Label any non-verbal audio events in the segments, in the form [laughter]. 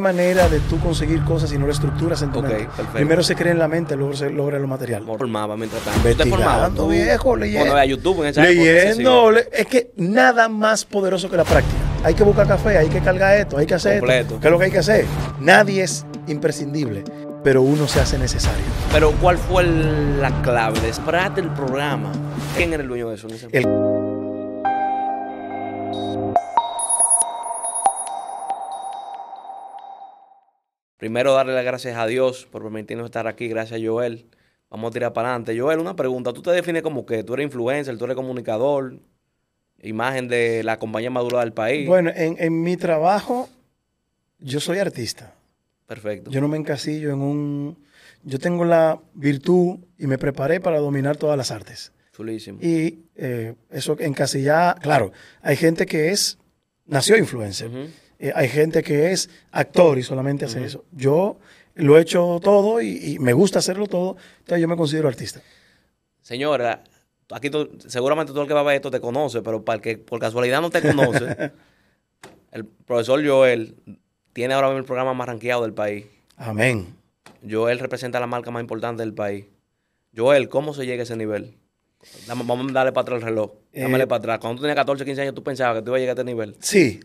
manera de tú conseguir cosas si no lo estructuras en tu mente. perfecto. Primero se cree en la mente, luego se logra lo material. formaba mientras tanto. Investigando, ¿Tú viejo, leyendo. Veas YouTube en esa Leyendo, le- es que nada más poderoso que la práctica. Hay que buscar café, hay que cargar esto, hay que hacer Completo. esto. ¿Qué es lo que hay que hacer? Nadie es imprescindible, pero uno se hace necesario. Pero ¿cuál fue el- la clave? Después del programa. ¿Quién era el dueño de eso? en ese El- Primero darle las gracias a Dios por permitirnos estar aquí. Gracias Joel. Vamos a tirar para adelante. Joel, una pregunta. ¿Tú te defines como que tú eres influencer, tú eres comunicador, imagen de la compañía madura del país? Bueno, en, en mi trabajo, yo soy artista. Perfecto. Yo no me encasillo en un... Yo tengo la virtud y me preparé para dominar todas las artes. Chulísimo. Y eh, eso encasillar, claro, hay gente que es, nació influencer. Eh, hay gente que es actor y solamente hace eso. Yo lo he hecho todo y, y me gusta hacerlo todo, entonces yo me considero artista. Señora, aquí tú- seguramente todo el que va a ver esto te conoce, pero para el que por casualidad no te conoce, [laughs] el profesor Joel tiene ahora mismo el programa más rankeado del país. Amén. Joel representa la marca más importante del país. Joel, ¿cómo se llega a ese nivel? Vamos a darle para atrás el reloj. Dámele Eh, para atrás. Cuando tú tenías 14, 15 años, tú pensabas que tú ibas a llegar a este nivel. Sí,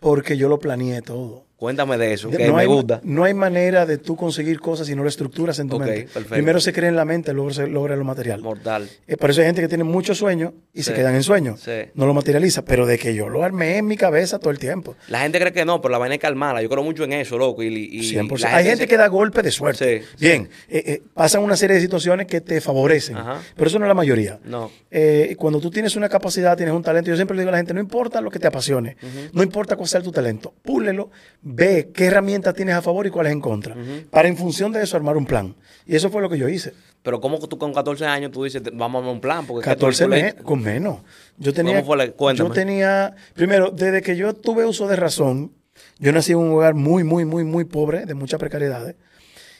porque yo lo planeé todo. Cuéntame de eso, que no, me hay, gusta. no hay manera de tú conseguir cosas si no lo estructuras en tu Ok, mente. perfecto. Primero se cree en la mente, luego se logra lo material. Mortal. Eh, por eso hay gente que tiene muchos sueños y se quedan en sueños. Sí. No lo materializa, pero de que yo lo armé en mi cabeza todo el tiempo. La gente cree que no, pero la vaina es calmada. Yo creo mucho en eso, loco. Y, y 100%. la Hay gente se- que da golpe de suerte. Sí. Bien, eh, eh, pasan una serie de situaciones que te favorecen, Ajá. pero eso no es la mayoría. No. Cuando tú tienes una capacidad, tienes un talento, yo siempre le digo a la gente, no importa lo que te apasione, no importa cuál sea tu talento, púlelo, ve qué herramientas tienes a favor y cuáles en contra, para en función de eso armar un plan. Y eso fue lo que yo hice. Pero ¿cómo tú con 14 años tú dices, vamos a armar un plan? Porque 14 me- meses, con menos. Yo tenía, ¿Cómo fue la- yo tenía, primero, desde que yo tuve uso de razón, yo nací en un lugar muy, muy, muy, muy pobre, de muchas precariedades.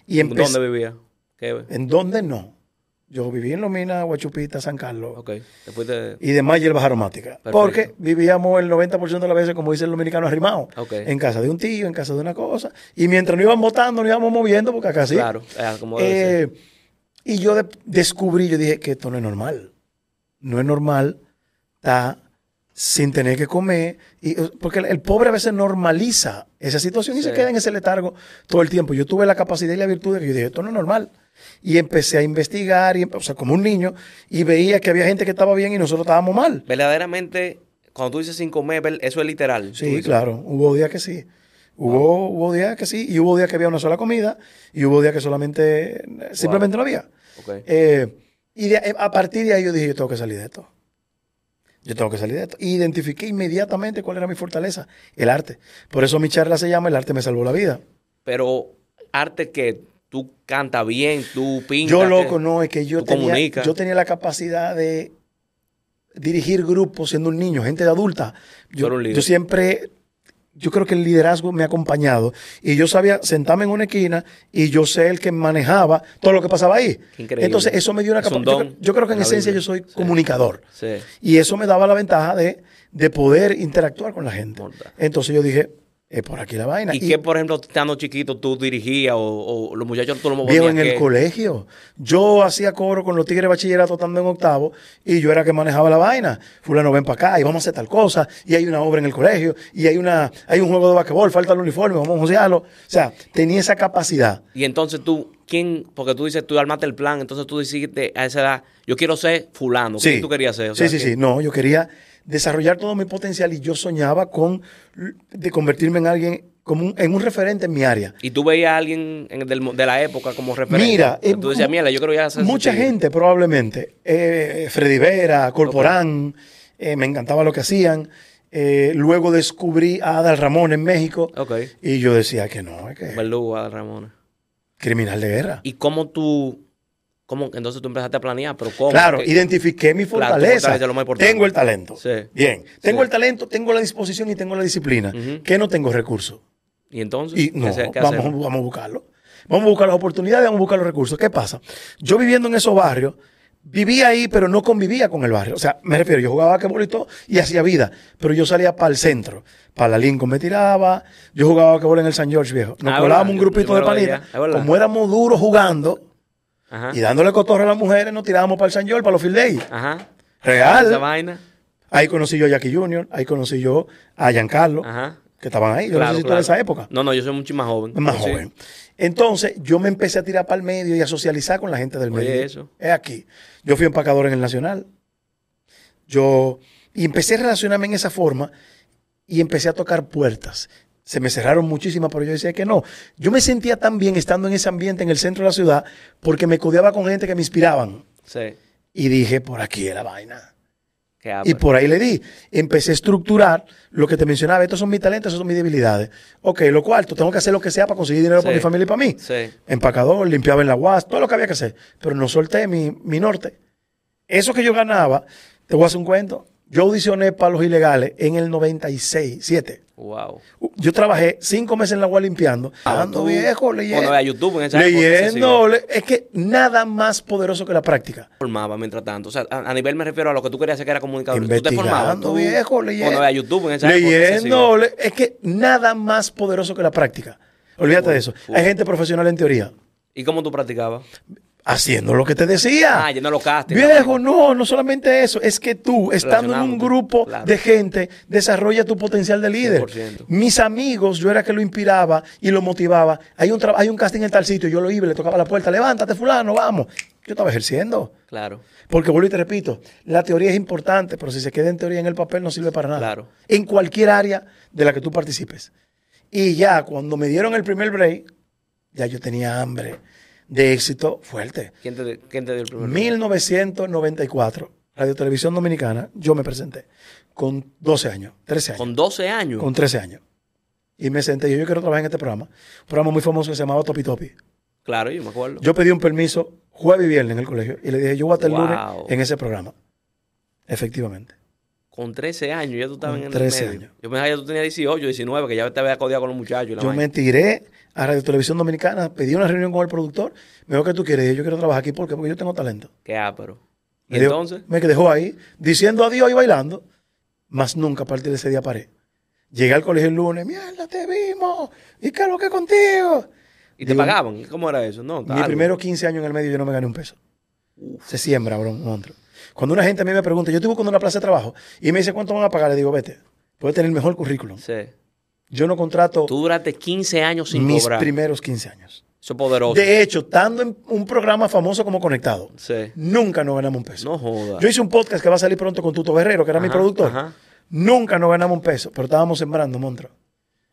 Y empecé, ¿Dónde vivía? ¿Qué? ¿En dónde no? Yo viví en Lomina, Guachupita, San Carlos. Ok. Después de... y demás hierbas aromáticas. Perfecto. Porque vivíamos el 90% de las veces, como dice el dominicano, arrimados. Ok. En casa de un tío, en casa de una cosa. Y mientras nos iban votando, nos íbamos moviendo, porque acá sí. Claro. eh, como. Eh, y yo de- descubrí, yo dije que esto no es normal. No es normal estar sin tener que comer. Y, eh, porque el, pobre a veces normaliza esa situación y Sí. se queda en ese letargo todo el tiempo. Yo tuve la capacidad y la virtud de que yo dije, esto no es normal. Y empecé a investigar, y, o sea, como un niño, y veía que había gente que estaba bien y nosotros estábamos mal. Verdaderamente, cuando tú dices sin comer, eso es literal. Sí, claro. Hubo días que sí. Hubo, hubo días que sí, y hubo días que había una sola comida, y hubo días que solamente, eh, simplemente no había. Eh, y de- a partir de ahí yo dije, yo tengo que salir de esto. Yo tengo que salir de esto. Identifiqué inmediatamente cuál era mi fortaleza, el arte. Por eso mi charla se llama El arte me salvó la vida. Pero arte que tú cantas bien, tú pintas. Yo, loco, no, es que yo tenía, comunicas. yo tenía la capacidad de dirigir grupos siendo un niño, gente de adulta. Yo, yo siempre, yo creo que el liderazgo me ha acompañado. Y yo sabía sentarme en una esquina y yo sé el que manejaba todo lo que pasaba ahí. Entonces, eso me dio una capacidad. Yo, creo- yo creo que en esencia yo soy Sí. comunicador. Sí. Y eso me daba la ventaja de, de poder interactuar con la gente. Entonces yo dije, es por aquí la vaina. ¿Y, qué, por ejemplo, estando chiquito, tú dirigías o, o los muchachos tú los Viejo, ponías en el que- colegio. Yo hacía coro con los tigres de bachillerato estando en octavo y yo era que manejaba la vaina. Fulano, ven para acá y vamos a hacer tal cosa. Y hay una obra en el colegio y hay una hay un juego de basquetbol, falta el uniforme, vamos a josearlo. O sea, tenía esa capacidad. Y entonces tú, ¿quién? Porque tú dices, tú armaste el plan, entonces tú dijiste a esa edad, yo quiero ser fulano. ¿Qué tú querías ser? O sea, sí, sí, que- sí. No, yo quería desarrollar todo mi potencial y yo soñaba con de convertirme en alguien, como un- en un referente en mi área. Y tú veías a alguien en- del de la época como referente. Mira, Que eh, tú decías, mira, yo quiero ya hacer mucha ese tigre". gente probablemente, eh, Freddy Vera, Corporán, eh, me encantaba lo que hacían. Luego descubrí a Adal Ramón en México Ok. y yo decía que no, que Verdugo, a Ramón. criminal de guerra. ¿Y cómo tú, cómo, entonces tú empezaste a planear, pero cómo? Claro, Porque- identifiqué mi fortaleza. lo tengo el talento. Sí. Bien, tengo Sí. el talento, tengo la disposición y tengo la disciplina. Ujú. Que no tengo recursos. Y entonces, Y no, ¿qué, se- qué vamos, a buscarlo. Vamos a buscar las oportunidades, vamos a buscar los recursos. ¿Qué pasa? Yo viviendo en esos barrios, vivía ahí, pero no convivía con el barrio. O sea, me refiero, yo jugaba basquetbol y todo y hacía vida, pero yo salía para el centro. Para la Lincoln me tiraba, yo jugaba basquetbol en el San George viejo. Nos Ah, colábamos verdad, un grupito yo de panitas. Como éramos duros jugando Ajá. y dándole cotorre a las mujeres, nos tirábamos para el San George, para los field days. Ajá. Real. Esa vaina. Ahí conocí yo a Jackie Jr., ahí conocí yo a Giancarlo, Ajá. que estaban ahí. Yo Claro, no sé si tú claro. eres de esa época. No, no, yo soy mucho más joven. más Sí. joven. Entonces, yo me empecé a tirar para el medio y a socializar con la gente del Oye, medio. eso. Es aquí. Yo fui empacador en el Nacional. Yo, y empecé a relacionarme en esa forma y empecé a tocar puertas. Se me cerraron muchísimas, pero yo decía que no. Yo me sentía tan bien estando en ese ambiente en el centro de la ciudad porque me codeaba con gente que me inspiraban. Sí. Y dije, por aquí es la vaina. Qué Y por ahí le di. Empecé a estructurar lo que te mencionaba. Estos son mis talentos, estos son mis debilidades. Ok, lo cuarto, tengo que hacer lo que sea para conseguir dinero para mi familia y para mí. Sí. Empacador, limpiaba en la UAS, todo lo que había que hacer. Pero no solté mi, mi norte. Eso que yo ganaba, te voy a hacer un cuento. Yo audicioné para los ilegales en el 96, 7. Wow. Yo trabajé cinco meses en la UAS limpiando. Ando tú- viejo, leyendo. Veía YouTube en esa Leyendo. le- es que nada más poderoso que la práctica. formaba mientras tanto. O sea, a, a nivel me refiero a lo que tú querías hacer que era comunicador. Tú te formabas. Viejo, leyendo. Cuando veía YouTube en esa época. Leyendo. le- es que nada más poderoso que la práctica. Olvídate de eso. Hay gente profesional en teoría. ¿Y cómo tú practicabas? Haciendo lo que te decía. Ah, lleno los castings. Viejo, no, no solamente eso, es que tú, estando en un grupo claro. de gente, desarrolla tu potencial de líder. 100%. Mis amigos, yo era que lo inspiraba y lo motivaba. Hay un, hay un casting en tal sitio, yo lo iba, le tocaba la puerta, levántate fulano, vamos. Yo estaba ejerciendo. Claro. Porque vuelvo y te repito, la teoría es importante, pero si se queda en teoría en el papel no sirve para nada. Claro. En cualquier área de la que tú participes. Y ya cuando me dieron el primer break, ya yo tenía hambre de éxito fuerte. ¿Quién te, quién te dio el primer 1994, Radio Televisión Dominicana, yo me presenté con 12 años, 13 años. Con 12 años. Con 13 años. Y me senté, yo, yo quiero trabajar en este programa. Un programa muy famoso que se llamaba Topi Topi. Claro, yo me acuerdo. Yo pedí un permiso jueves y viernes en el colegio y le dije, yo voy a estar el lunes en ese programa. Efectivamente. Con 13 años ya tú estabas Con en el 13 medio. años. Yo pensaba que tú tenías 18, 19, que ya te había codiado con los muchachos. y la Yo me tiré a Radio Televisión Dominicana, pedí una reunión con el productor. Me dijo, ¿qué tú quieres? Y yo, quiero trabajar aquí. ¿Por qué? Porque yo tengo talento. Qué ápero. ¿Y Me entonces? me dejó ahí, diciendo adiós y bailando. Más nunca a partir de ese día paré. Llegué al colegio el lunes, mierda, te vimos. ¿Y qué es lo que contigo? ¿Y te pagaban? ¿Cómo era eso? No, Mis primeros 15 años en el medio yo no me gané un peso. Se siembra, bro, monstruo. Cuando una gente a mí me pregunta, yo estoy buscando una plaza de trabajo y me dice cuánto van a pagar, le digo, vete, puedes tener el mejor currículum. Sí. Yo no contrato Tú duraste 15 años sin mis cobrar. primeros 15 años. Eso es poderoso. De hecho, estando en un programa famoso como Conectado, Sí. nunca nos ganamos un peso. No jodas. Yo hice un podcast que va a salir pronto con Tuto Guerrero, que era mi productor. ajá. Nunca nos ganamos un peso, pero estábamos sembrando, monstruo.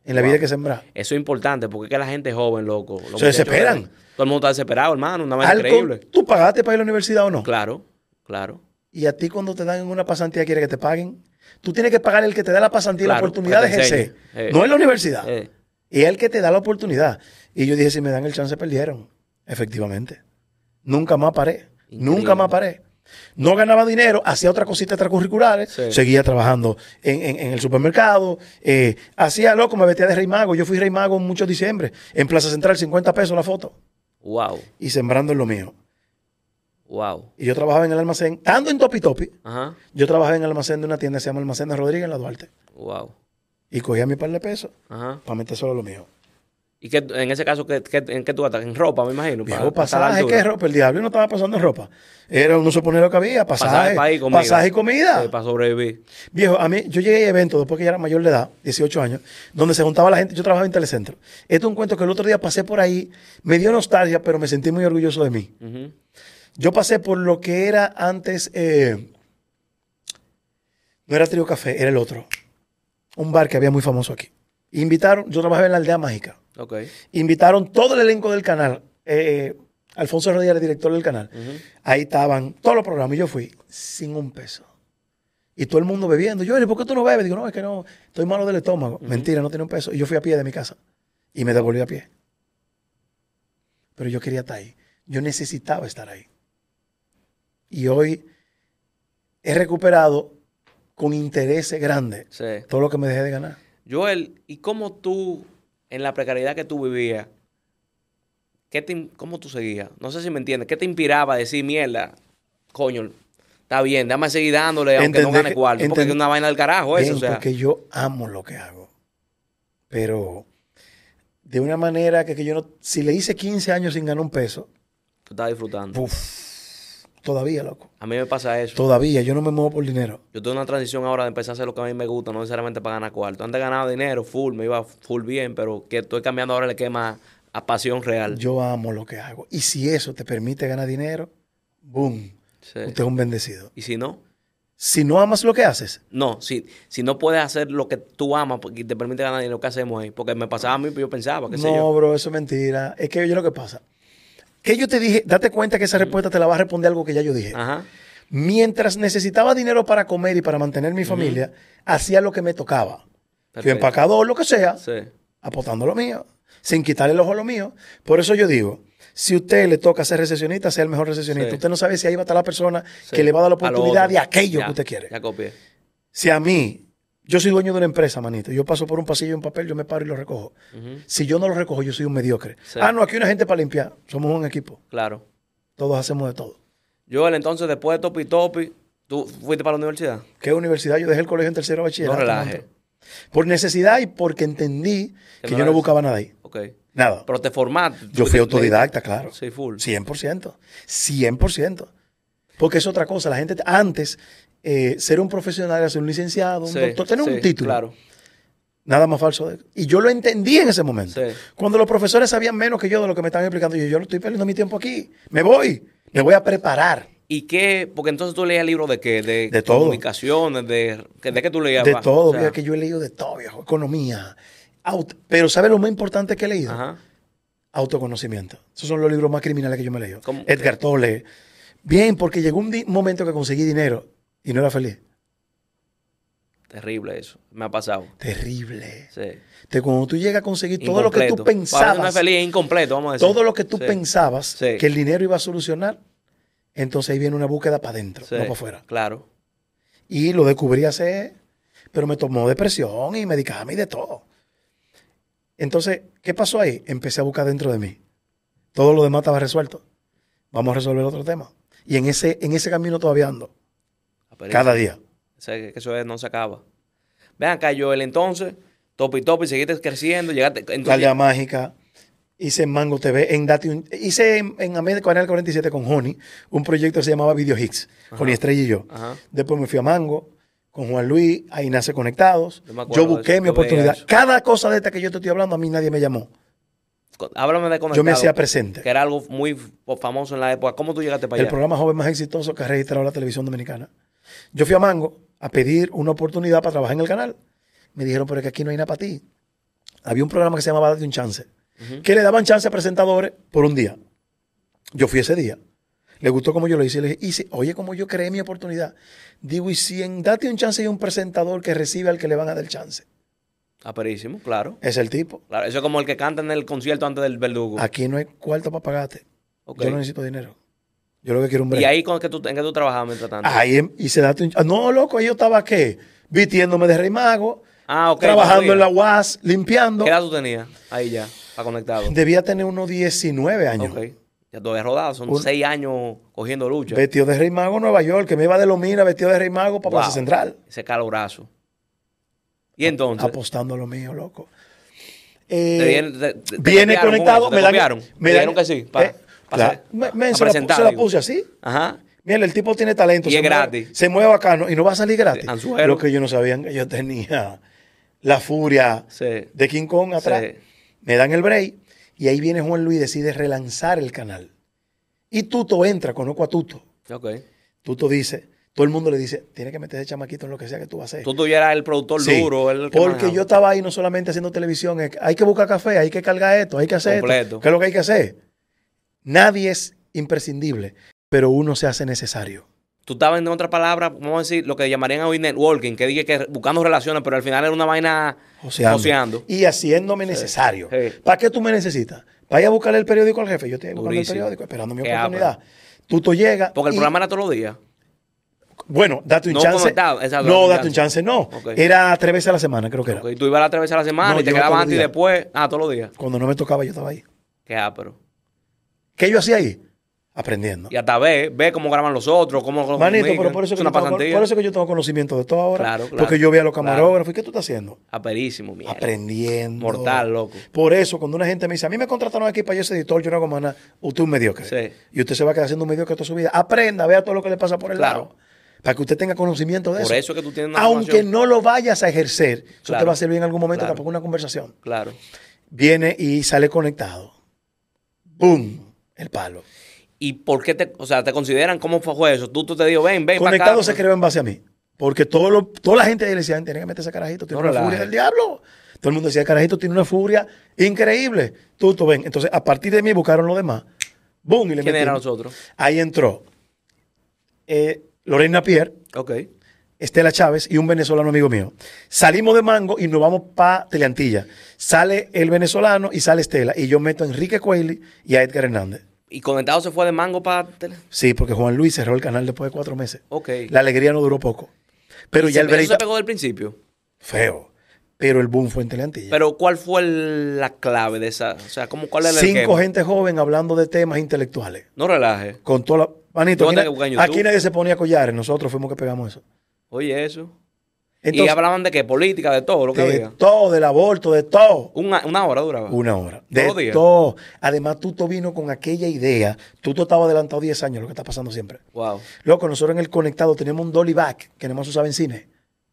En la Wow. vida que sembrar. Eso es importante porque es que la gente joven, loco. los Se desesperan. jóvenes, Todo el mundo está desesperado, hermano. Una vaina increíble. ¿Tú pagaste para ir a la universidad o no? Claro, claro. Y a ti cuando te dan una pasantía quiere que te paguen. Tú tienes que pagar el que te da la pasantía y la oportunidad de ejercer. Eh. No en la universidad. Eh, Y es el que te da la oportunidad. Y yo dije, si me dan el chance, perdieron. Efectivamente. Nunca más paré. Increíble. Nunca más paré. No ganaba dinero, hacía otras cositas extracurriculares, Sí. seguía trabajando en, en- en el supermercado, eh, hacía loco, me vestía de rey mago. Yo fui rey mago en muchos diciembre. En Plaza Central, 50 pesos la foto. wow, Y sembrando en lo mío. Wow. Y yo trabajaba en el almacén, estando en Topi Topi, Ajá, yo trabajaba en el almacén de una tienda que se llama Almacén de Rodríguez en la Duarte. wow. Y cogía mi par de pesos Ajá. para meter solo lo mío. ¿Y qué, en ese caso, ¿qué, qué- en qué tú gastas? En ropa, me imagino. Viejo, pasaje. ¿qué ropa? El diablo no estaba pasando en ropa. Era ponía lo que había, pasaje, Pasaje pasaje y comida. Sí, para sobrevivir. Viejo, a mí, yo llegué a eventos después que ya era mayor de edad, 18 años, donde se juntaba la gente. Yo trabajaba en Telecentro. Esto es un cuento que el otro día pasé por ahí, me dio nostalgia, pero me sentí muy orgulloso de mí. Ujú. Yo pasé por lo que era antes, eh, no era Trío Café, era el otro. Un bar que había muy famoso aquí. Invitaron, yo trabajaba en la aldea mágica. Ok. Invitaron todo el elenco del canal. eh, Alfonso Rodríguez, el director del canal. Ahí estaban todos los programas y yo fui sin un peso. Y todo el mundo bebiendo. Yo, ¿por qué tú no bebes? Digo, no, es que no, estoy malo del estómago. Mentira, no tenía un peso. Y yo fui a pie de mi casa. Y me devolví a pie. Pero yo quería estar ahí. Yo necesitaba estar ahí. Y hoy he recuperado con intereses grandes Sí. todo lo que me dejé de ganar. Joel, ¿y cómo tú, en la precariedad que tú vivías, qué te, cómo tú seguías? No sé si me entiendes. ¿Qué te inspiraba a decir, mierda, coño, está bien, déjame seguir dándole aunque no gane cuarto. Porque es una vaina del carajo eso, Bien, o sea. porque yo amo lo que hago. Pero de una manera que, que yo no... Si le hice 15 años sin ganar un peso, Tú estás disfrutando. uf, todavía, loco. A mí me pasa eso. Todavía, yo no me muevo por dinero. Yo tengo una transición ahora de empezar a hacer lo que a mí me gusta, no necesariamente para ganar cuarto. Antes ganaba dinero, full, me iba full bien, pero que estoy cambiando ahora le quema a pasión real. Yo amo lo que hago. Y si eso te permite ganar dinero, boom, Sí. usted es un bendecido. Y si no, Si no amas lo que haces, no, si, si no puedes hacer lo que tú amas porque te permite ganar dinero, ¿qué hacemos ahí? Porque me pasaba a mí, yo pensaba, qué sé no, yo. bro, eso es mentira. Es que yo lo que pasa. Que yo te dije, date cuenta que esa respuesta te la va a responder algo que ya yo dije. Ajá. Mientras necesitaba dinero para comer y para mantener mi familia, hacía lo que me tocaba. Fui empacador, lo que sea, Sí. apostando lo mío, sin quitarle el ojo a lo mío. Por eso yo digo, si usted le toca ser recesionista, sea el mejor recesionista. Sí. Usted no sabe si ahí va a estar la persona Sí. que le va a dar la A oportunidad de aquello Ya, que usted quiere. Ya copié. Si a mí, yo soy dueño de una empresa, manito, yo paso por un pasillo y un papel, yo me paro y lo recojo. Si yo no lo recojo, yo soy un mediocre. Sí. Ah, no, aquí hay una gente para limpiar. Somos un equipo. Claro. Todos hacemos de todo. Joel, entonces después de Topi Topi, ¿tú fuiste para la universidad? ¿Qué universidad? Yo dejé el colegio en tercero de bachillerato. No relaje. Por necesidad y porque entendí Que yo no buscaba nada ahí. Ok. Nada. Pero te formaste. Yo fui autodidacta, claro. Sí, full. 100%. 100%. Porque es otra cosa. La gente, antes, eh, ser un profesional ser un licenciado, un Sí, doctor, tener sí, un título. Claro. Nada más falso. de- Y yo lo entendí en ese momento. Sí. Cuando los profesores sabían menos que yo de lo que me estaban explicando, yo, yo no estoy perdiendo mi tiempo aquí. Me voy. Me voy a preparar. ¿Y qué? Porque entonces tú leías libros de qué? De, De todo. comunicaciones, de, de qué tú leías. De todo. O sea, Mira que yo he leído de todo, viejo. Economía. Pero ¿sabes lo más importante que he leído? Ajá. Autoconocimiento. Esos son los libros más criminales que yo me he leído. ¿Cómo? Edgar Tolle. Bien, porque llegó un momento que conseguí dinero y no era feliz. Terrible eso. Me ha pasado. Terrible. Sí. Cuando tú llegas a conseguir todo lo que tú no es pensabas, feliz, es incompleto, vamos a decir. todo lo que tú Sí. pensabas Sí. que el dinero iba a solucionar, entonces ahí viene una búsqueda para adentro, no para afuera. Claro. Y lo descubrí hace, pero me tomó depresión y medicame y de todo. Entonces, ¿qué pasó ahí? Empecé a buscar dentro de mí. Todo lo demás estaba resuelto. Vamos a resolver otro tema. Y en ese, en ese camino todavía ando, Cada día. Sé que eso es- no se acaba. Vean acá, Joel, entonces, topi topi, seguiste creciendo, llegaste. Entonces, mágica. Hice en Mango TV, en Dati, hice en, en Amed Canal 47 con Honey, un proyecto que se llamaba Video Hits, Honey Estrella y yo. Ajá. Después me fui a Mango con Juan Luis, ahí nace Conectados. Yo busqué eso, mi oportunidad. Cada cosa de esta que yo te estoy hablando, a mí nadie me llamó. con- háblame de conectado. Yo me hacía presente. Que era algo muy famoso en la época. ¿Cómo tú llegaste para El allá? programa joven más exitoso que ha registrado la televisión dominicana. Yo fui a Mango a pedir una oportunidad para trabajar en el canal. Me dijeron, pero es que aquí no hay nada para ti. Había un programa que se llamaba Date un Chance, que le daban chance a presentadores por un día. Yo fui ese día. Le gustó como yo lo hice. Y le dije, oye, como yo creé mi oportunidad. Digo, y si en Date un Chance hay un presentador que recibe al que le van a dar el chance. Aperísimo, claro. Es el tipo. claro. Eso es como el que canta en el concierto antes del verdugo. Aquí no hay cuarto para pagarte. Yo no necesito dinero. Yo lo que quiero un break. y ahí con que tú, en que tú trabajabas mientras tanto. Ahí em- y se date un... ah, No, loco, yo estaba qué? Vistiéndome de rey mago, ah, ok. trabajando en la. UAS, limpiando. ¿Qué edad tú tenías? Ahí ya, para conectado. Debía tener unos 19 años. Ok. Ya todavía rodado. Son Un- seis años cogiendo lucha. Vestido de rey mago en Nueva York, que me iba de Lomina vestido de rey mago para Wow. Plaza Central. Ese calorazo. Y entonces, Apostando a lo mío, loco. te Eh, viene, te- te- conectado. eso, me dan- me Me dijeron que sí. Para, eh, claro. Me- me- se, la, se la puse así. Ajá. Mira, el tipo tiene talento. Y se es mueve- gratis. Se mueve bacano y no va a salir gratis. Lo que yo no sabía que yo tenía la furia Sí. de King Kong atrás. Sí. Me dan el break y ahí viene Juan Luis y decide relanzar el canal. Y Tuto entra, conozco a Tuto. Ok. Tuto dice, todo el mundo le dice, tiene que meter ese chamaquito en lo que sea que tú vas a hacer. Tú, eras el productor Sí, duro. el que porque manejaba. yo estaba ahí no solamente haciendo televisión, hay que buscar café, hay que cargar esto, hay que hacer Completo. esto. ¿Qué es lo que hay que hacer? Nadie es imprescindible, pero uno se hace necesario. Tú estabas, en otras palabras, vamos a decir, lo que llamarían hoy networking, que dije que buscando relaciones, pero al final era una vaina joseando. Y haciéndome necesario. sí. ¿Para qué tú me necesitas? ¿Para ir a buscarle el periódico al jefe? Yo estoy buscando el periódico, esperando mi oportunidad. Tuto llega. Porque el y- programa era todos los días. Bueno, date un No chance. no, date un chance. no. Era tres veces a la semana, creo que era. Ok, Tú ibas a tres veces a la semana No, y te quedabas antes y después. Ah, todos los días. Cuando no me tocaba, yo estaba ahí. Qué ápero. ¿Qué yo hacía ahí? aprendiendo. Y hasta ve, ve cómo graban los otros, cómo lo Manito, pero por eso, Es que yo tengo, pasantía. por eso que yo tengo conocimiento de todo ahora. Claro, claro, porque yo vi a los claro. camarógrafos. ¿Y qué tú estás haciendo? Aperísimo, mierda. Aprendiendo. Mortal, loco. Por eso, cuando una gente me dice, a mí me contrataron aquí para yo ser editor, yo no hago más nada, usted es un mediocre. Sí. Y usted se va a quedar siendo un mediocre toda su vida. Aprenda, vea todo lo que le pasa por el Claro. lado. Para que usted tenga conocimiento de Por eso. eso es que tú tienes una Aunque no lo vayas a ejercer, eso Claro. te va a servir en algún momento Claro. tampoco una conversación. Claro. Viene y sale conectado. ¡Boom! El palo. ¿Y por qué te, o sea, te consideran cómo fue eso? Tú, tú te digo, ven, ven. Conectado acá. se creó en base a mí. Porque todo lo- toda la gente ahí le decía, tiene que meter ese carajito, tiene No una furia del diablo. Todo el mundo decía, carajito tiene una furia increíble. Tú, tú ven. Entonces, a partir de mí buscaron los demás. ¡Boom! Y le ¿Quién eran nosotros? Ahí entró eh, Lorena Pierre, Ok. Estela Chávez y un venezolano amigo mío. Salimos de Mango y nos vamos para Teleantilla. Sale el venezolano y sale Estela. Y yo meto a Enrique Cuelli y a Edgar Hernández. ¿Y Conectado se fue de mango para tele? Sí, porque Juan Luis cerró el canal después de cuatro meses. Ok. La alegría no duró poco. Pero ¿Y ya se- el break ¿Eso se pegó del principio? feo. Pero el boom fue en Teleantilla. Pero ¿cuál fue el- la clave de esa? O sea, ¿cómo, ¿cuál el Cinco gente joven hablando de temas intelectuales. No relaje. Con toda la... Manito, aquí, na- aquí nadie se ponía collares. Nosotros fuimos que pegamos eso. Oye, eso. y hablaban de qué? Política, de todo lo que de había. todo, del aborto, de todo. Una, una hora duraba. Una hora. ¿Todos De días? todo. Además, Tuto vino con aquella idea. Tuto estaba adelantado 10 años, lo que está pasando siempre. Wow. Loco, nosotros en el conectado tenemos un dolly back, que nada más usaba en cine.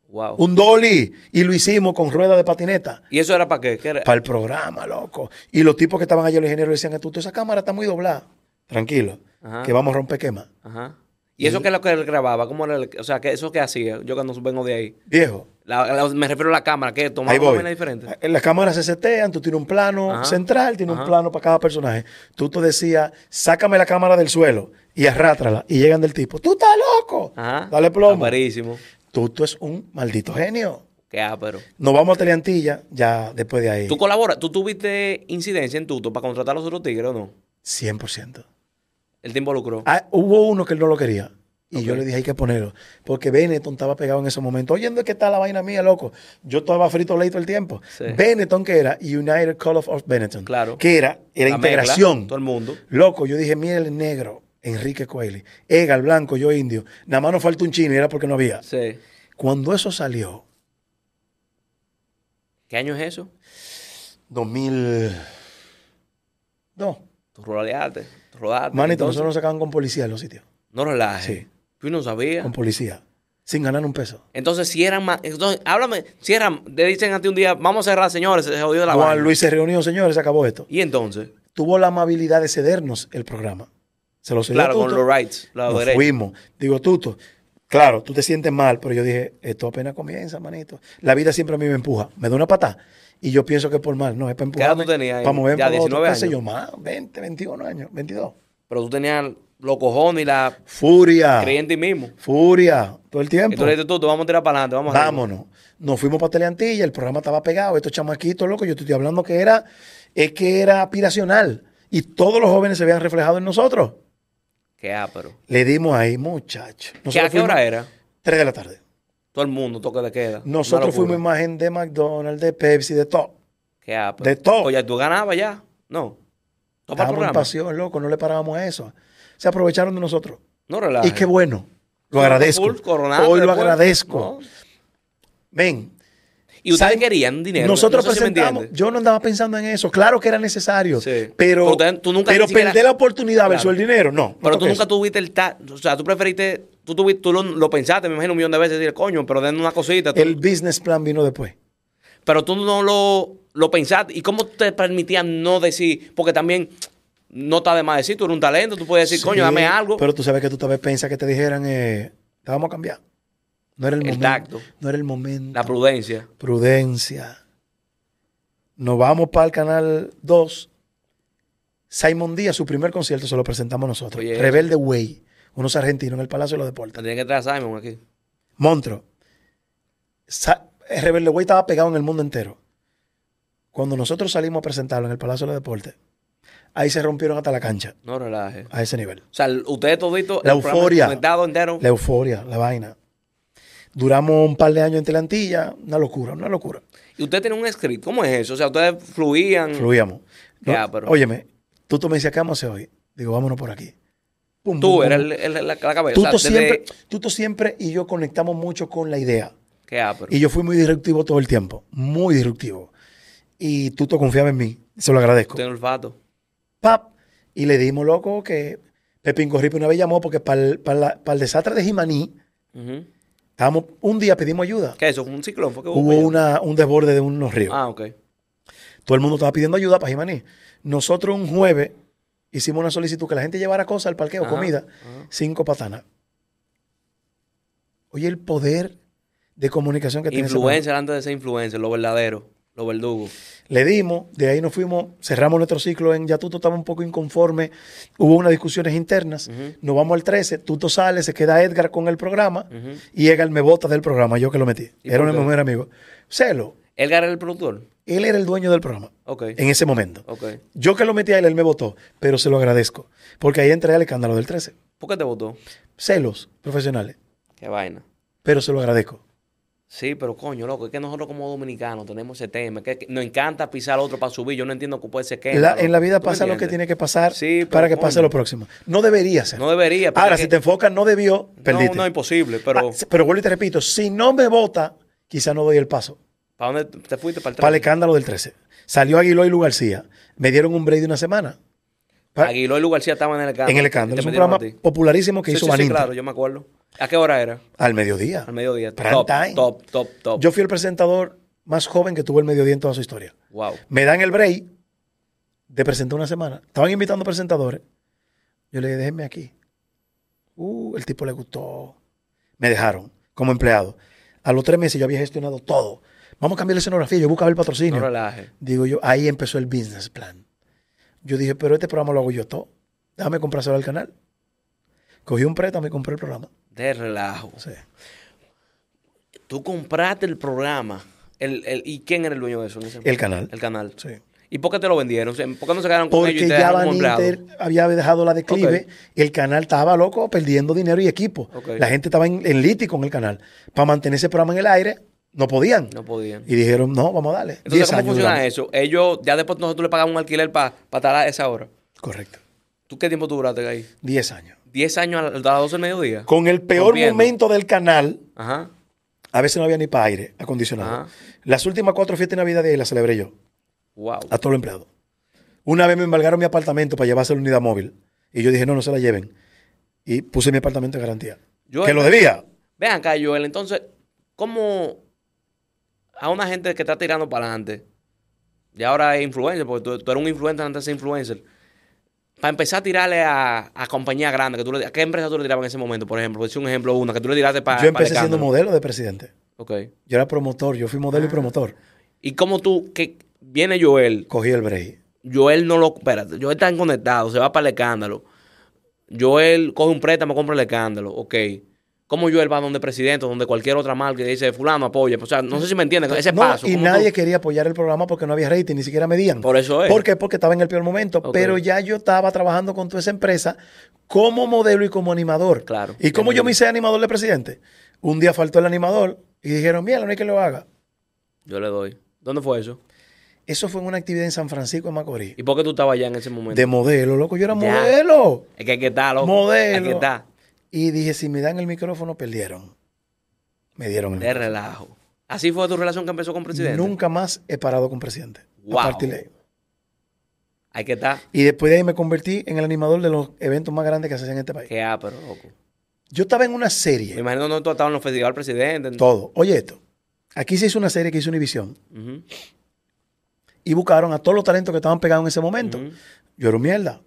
Wow. Un dolly. Y lo hicimos con rueda de patineta. ¿Y eso era para qué? ¿Qué era? Para el programa, loco. Y los tipos que estaban allá, los ingenieros, decían, Tuto, esa cámara está muy doblada. Tranquilo. Ajá. Que vamos a romper quema. Ajá. ¿Y eso qué es lo que él grababa? ¿Cómo era el- o sea, ¿qué, ¿eso qué hacía? Yo cuando vengo de ahí. Viejo. La- la- me refiero a la cámara, ¿qué? ¿Tomaba una vaina diferente? En las cámaras se setean, tú tienes un plano Ajá. central, tienes Ajá. un plano para cada personaje. Tú te decías, sácame la cámara del suelo y arrástrala. Y llegan del tipo, tú estás loco. Ajá. Dale plomo. Aperísimo. Tuto es un maldito genio. Qué ápero. Nos vamos a Teleantilla, ya después de ahí. ¿Tú colaboras? ¿Tú tuviste incidencia en Tuto para contratar a los otros tigres o no? 100%. Él te involucró. Ah, hubo uno que él no lo quería. Y yo le dije, hay que ponerlo. Porque Benetton estaba pegado en ese momento. Oyendo que está la vaina mía, loco. Yo estaba frito ley todo el tiempo. Sí. Benetton, que era United Call of Benetton. Claro. Que era, era La mezcla, integración. todo el mundo. Loco, yo dije, mira el negro, Enrique Coelho. Ega, el blanco, yo indio. Nada más nos falta un chino y era porque no había. Sí. Cuando eso salió, ¿Qué año es eso? 2000... No. Tú rodaste. Manito, Entonces, nosotros nos sacaban con policía en los sitios. No relajes. Sí. Tú no sabías. Con policía. Sin ganar un peso. Entonces, si eran más. Entonces, háblame. Si eran. Le dicen a ti un día, vamos a cerrar, señores. Se jodió la Juan vaina. Luis se reunió, señores, se acabó esto. Y entonces, Tuvo la amabilidad de cedernos el programa. Se lo cedió claro, Tuto. con los rights, Nos fuimos. Digo, Tuto, claro, tú te sientes mal, pero yo dije, esto apenas comienza, manito. La vida siempre a mí me empuja. Me da una patada. Y yo pienso que por mal, no, es para ¿Qué edad tú tenías ahí? Para moverme Ya, para otro, 19 qué sé años. yo, más, 20, 21 años, 22. Pero tú tenías los cojones y la Furia. creía en ti mismo. Furia. Todo el Y tiempo. tú le dices tú, te vamos a tirar para adelante, vamos arriba. Vámonos. Nos fuimos para Teleantilla, el programa estaba pegado, estos chamaquitos, loco, yo te estoy hablando que era, es que era aspiracional. Y todos los jóvenes se veían reflejados en nosotros. Qué ápero. Le dimos ahí, muchachos. ¿Qué, ¿A qué hora era? 3 de la tarde. Todo el mundo, toque de queda. Nosotros fuimos imagen de McDonald's, de Pepsi, de todo. Qué ápero. de todo. Oye, tú ganabas ya. No. ¿Todo para el Estábamos en pasión, loco, no le parábamos a eso. Se aprovecharon de nosotros. No relajes. Y qué bueno. Lo agradezco. Hoy lo después. agradezco. No. Ven, Y ustedes ¿Saben? querían dinero. nosotros no sé si me presentamos. entiendes. yo no andaba pensando en eso. Claro que era necesario. Sí. Pero, Pero tú nunca pero siquiera- perder la oportunidad versus Claro. el dinero, no. no Pero tú nunca eso. tuviste el ta O sea, tú preferiste. Tú, tuviste, tú lo, lo pensaste, me imagino, un millón de veces. Decir, coño, pero den una cosita. tú- El business plan vino después. Pero tú no lo, lo pensaste. ¿Y cómo te permitían no decir? Porque también no está de más decir, tú eres un talento, tú puedes decir, Sí, coño, dame algo. Pero tú sabes que tú tal vez piensas que te dijeran, eh, te vamos a cambiar. No era el, El momento. tacto. No era el momento. La prudencia. Prudencia. Nos vamos para el canal 2. Simon Díaz, su primer concierto, se lo presentamos nosotros. Oye, Rebelde Way, unos argentinos en el Palacio de los Deportes. Tendrían que traer a Simon aquí. Montro. Sa- Rebelde Way estaba pegado en el mundo entero. Cuando nosotros salimos a presentarlo en el Palacio de los Deportes, ahí se rompieron hasta la cancha, No relaje. a ese nivel. O sea, ustedes todito. La euforia. entero. La euforia, la vaina. Duramos un par de años en Telantilla, una locura, una locura. Y ustedes tienen un script. ¿Cómo es eso? O sea, ustedes fluían. Fluíamos. Ya, pero- Óyeme, tú, tú me decías, ¿qué vamos a hacer hoy? Digo, vámonos por aquí. pum, Tú pum, eras pum. el- el- la, la cabeza. O sea, Tuto desde- siempre, Tuto siempre y yo conectamos mucho con la idea. Qué ápero. Y yo fui muy disruptivo todo el tiempo, muy disruptivo. Y Tuto confiaba en mí, se lo agradezco. Tengo olfato. Pap, y le dimos loco que Pepín Corripe una vez llamó porque para el, para el desastre de Jimaní, Ujú. Estábamos, un día pedimos ayuda. ¿Qué es eso? ¿Fue un ciclón? ¿Fue que Hubo una, un desborde de unos ríos. Ah, ok. Todo el mundo estaba pidiendo ayuda para Jimaní. Nosotros un jueves hicimos una solicitud que la gente llevara cosas al parqueo, Ajá, comida, ajá. cinco patanas. Oye, el poder de comunicación que tiene ese Influencer antes de ser influencer, lo verdadero, lo verdugo. Le dimos, de ahí nos fuimos, cerramos nuestro ciclo en ya Tuto estaba un poco inconforme, hubo unas discusiones internas, nos vamos al 13, Tuto sale, se queda Edgar con el programa y Edgar me bota del programa, yo que lo metí. ¿Y Era qué? mejor amigo. Celo, ¿Edgar era el productor? él era el dueño del programa Ok. en ese momento. Ok. Yo que lo metí a él, él me votó, pero se lo agradezco, porque ahí entré al escándalo del 13. ¿Por qué te votó? Celos profesionales, Qué vaina. pero se lo agradezco. Sí, pero coño, loco, es que nosotros como dominicanos tenemos ese tema, que, que nos encanta pisar al otro para subir. Yo no entiendo que puede ser que. La- en la vida pasa lo que tiene que pasar Sí, para que pase lo próximo. No debería ser. No debería. Ahora, si te enfocas, no debió, perdiste. No, no, imposible, pero. Ah, pero vuelvo y te repito, si no me vota, quizá no doy el paso. ¿Para dónde te fuiste? Para el Para el 13? escándalo del 13. Salió Aguiló y Lu García. Me dieron un break de una semana. Aguiló y García estaban en el escándalo. en el escándalo. Es un programa popularísimo que Sí, hizo sí, sí, claro, yo me acuerdo. ¿A qué hora era? Al mediodía. Al mediodía. Top, time. top, top, top. Yo fui el presentador más joven que tuvo el mediodía en toda su historia. Wow. Me dan el break de presentar una semana. Estaban invitando presentadores. Yo le dije, déjenme aquí. Uh, el tipo le gustó. Me dejaron como empleado. A los tres meses yo había gestionado todo. Vamos a cambiar la escenografía. Yo buscaba el patrocinio. No relaje. Digo yo, ahí empezó el business plan. Yo dije, pero este programa lo hago yo todo. Déjame comprárselo al canal. Cogí un préstamo y compré el programa. De relajo. Sí. Tú compraste el programa. El, el, ¿Y quién era el dueño de eso? El canal. El canal. Sí. ¿Y por qué te lo vendieron? ¿Por qué no se quedaron con ellos Porque y te ya Van? Inter había dejado la declive. Ok. El canal estaba loco perdiendo dinero y equipo. La gente estaba en, en liti con el canal. Para mantener ese programa en el aire, no podían. No podían. Y dijeron, no, vamos a darle. Entonces, 10 ¿cómo años funciona eso? Ellos, ya después nosotros le pagamos un alquiler para estar a esa hora. Correcto. ¿Tú qué tiempo tú duraste ahí? 10 años. ¿10 años a las 12 del mediodía? Con el peor momento del canal, Ajá. a veces no había ni para aire acondicionado. Ajá. Las últimas cuatro fiestas de Navidad de ahí las celebré yo. Wow. a todos los empleados. Una vez me embargaron mi apartamento para llevarse a la unidad móvil. Y yo dije, no, no se la lleven. Y puse mi apartamento en garantía. Yo- que lo debía. Vean acá, Joel, entonces, ¿cómo a una gente que está tirando para adelante, y ahora es influencer, porque tú, tú eres un influencer antes de ser influencer, para empezar a tirarle a, a compañías grandes, que tú le, ¿a qué empresa tú le tirabas en ese momento, por ejemplo? Por decir un ejemplo, una, que tú le tiraste para yo empecé siendo modelo de presidente. Ok. Yo era promotor, yo fui modelo y Ah. promotor. ¿Y cómo tú, que viene Joel, Cogí el break. Joel no lo, espérate, Joel está conectado, se va para el escándalo, Joel coge un préstamo, compra el escándalo, ok. ¿Cómo Joel va donde presidente, donde cualquier otra marca y dice, fulano, apoya? O sea, no sé si me entiendes, ese No, paso. y ¿cómo nadie tú- quería apoyar el programa porque no había rating, ni siquiera medían. Por eso es. ¿Por qué? Porque estaba en el peor momento. Pero ya yo estaba trabajando con toda esa empresa como modelo y como animador. Claro. ¿Y cómo yo me hice animador de presidente? Un día faltó el animador y dijeron, mira, no hay que lo haga. Yo le doy. ¿Dónde fue eso? Eso fue en una actividad en San Francisco de Macorís. ¿Y por qué tú estabas allá en ese momento? De modelo, loco. Yo era Ya. modelo. Es que hay que estar, loco. Modelo. Hay que estar. Y dije, si me dan el micrófono, perdieron. Me dieron el De micrófono. relajo. ¿Así fue tu relación que empezó con presidente? Nunca más he parado con presidente. Wow. A partir de. Hay que estar. Y después de ahí me convertí en el animador de los eventos más grandes que se hacen en este país. Que ah, pero loco. Yo estaba en una Me serie. imagino que tú estabas en los festivales presidente. Todo. Oye esto. Aquí se hizo una serie que hizo Univision. Ujú, Y buscaron a todos los talentos que estaban pegados en ese momento. Yo era un mierda.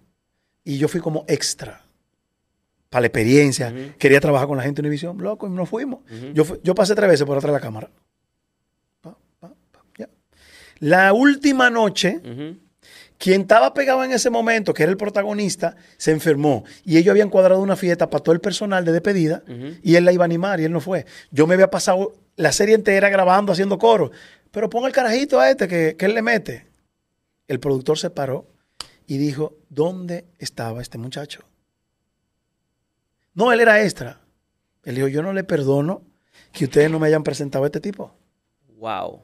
Y yo fui como extra. Para la experiencia. Quería trabajar con la gente de Univision. Loco, y nos fuimos. Yo, yo pasé tres veces por atrás de la cámara. Pa, pa, pa, ya. La última noche, quien estaba pegado en ese momento, que era el protagonista, se enfermó. Y ellos habían cuadrado una fiesta para todo el personal de despedida. Y él la iba a animar y él no fue. Yo me había pasado la serie entera grabando, haciendo coro. Pero pon el carajito a este que, que él le mete. El productor se paró y dijo, ¿dónde estaba este muchacho? No, él era extra. Él dijo, yo no le perdono que ustedes no me hayan presentado a este tipo. Wow.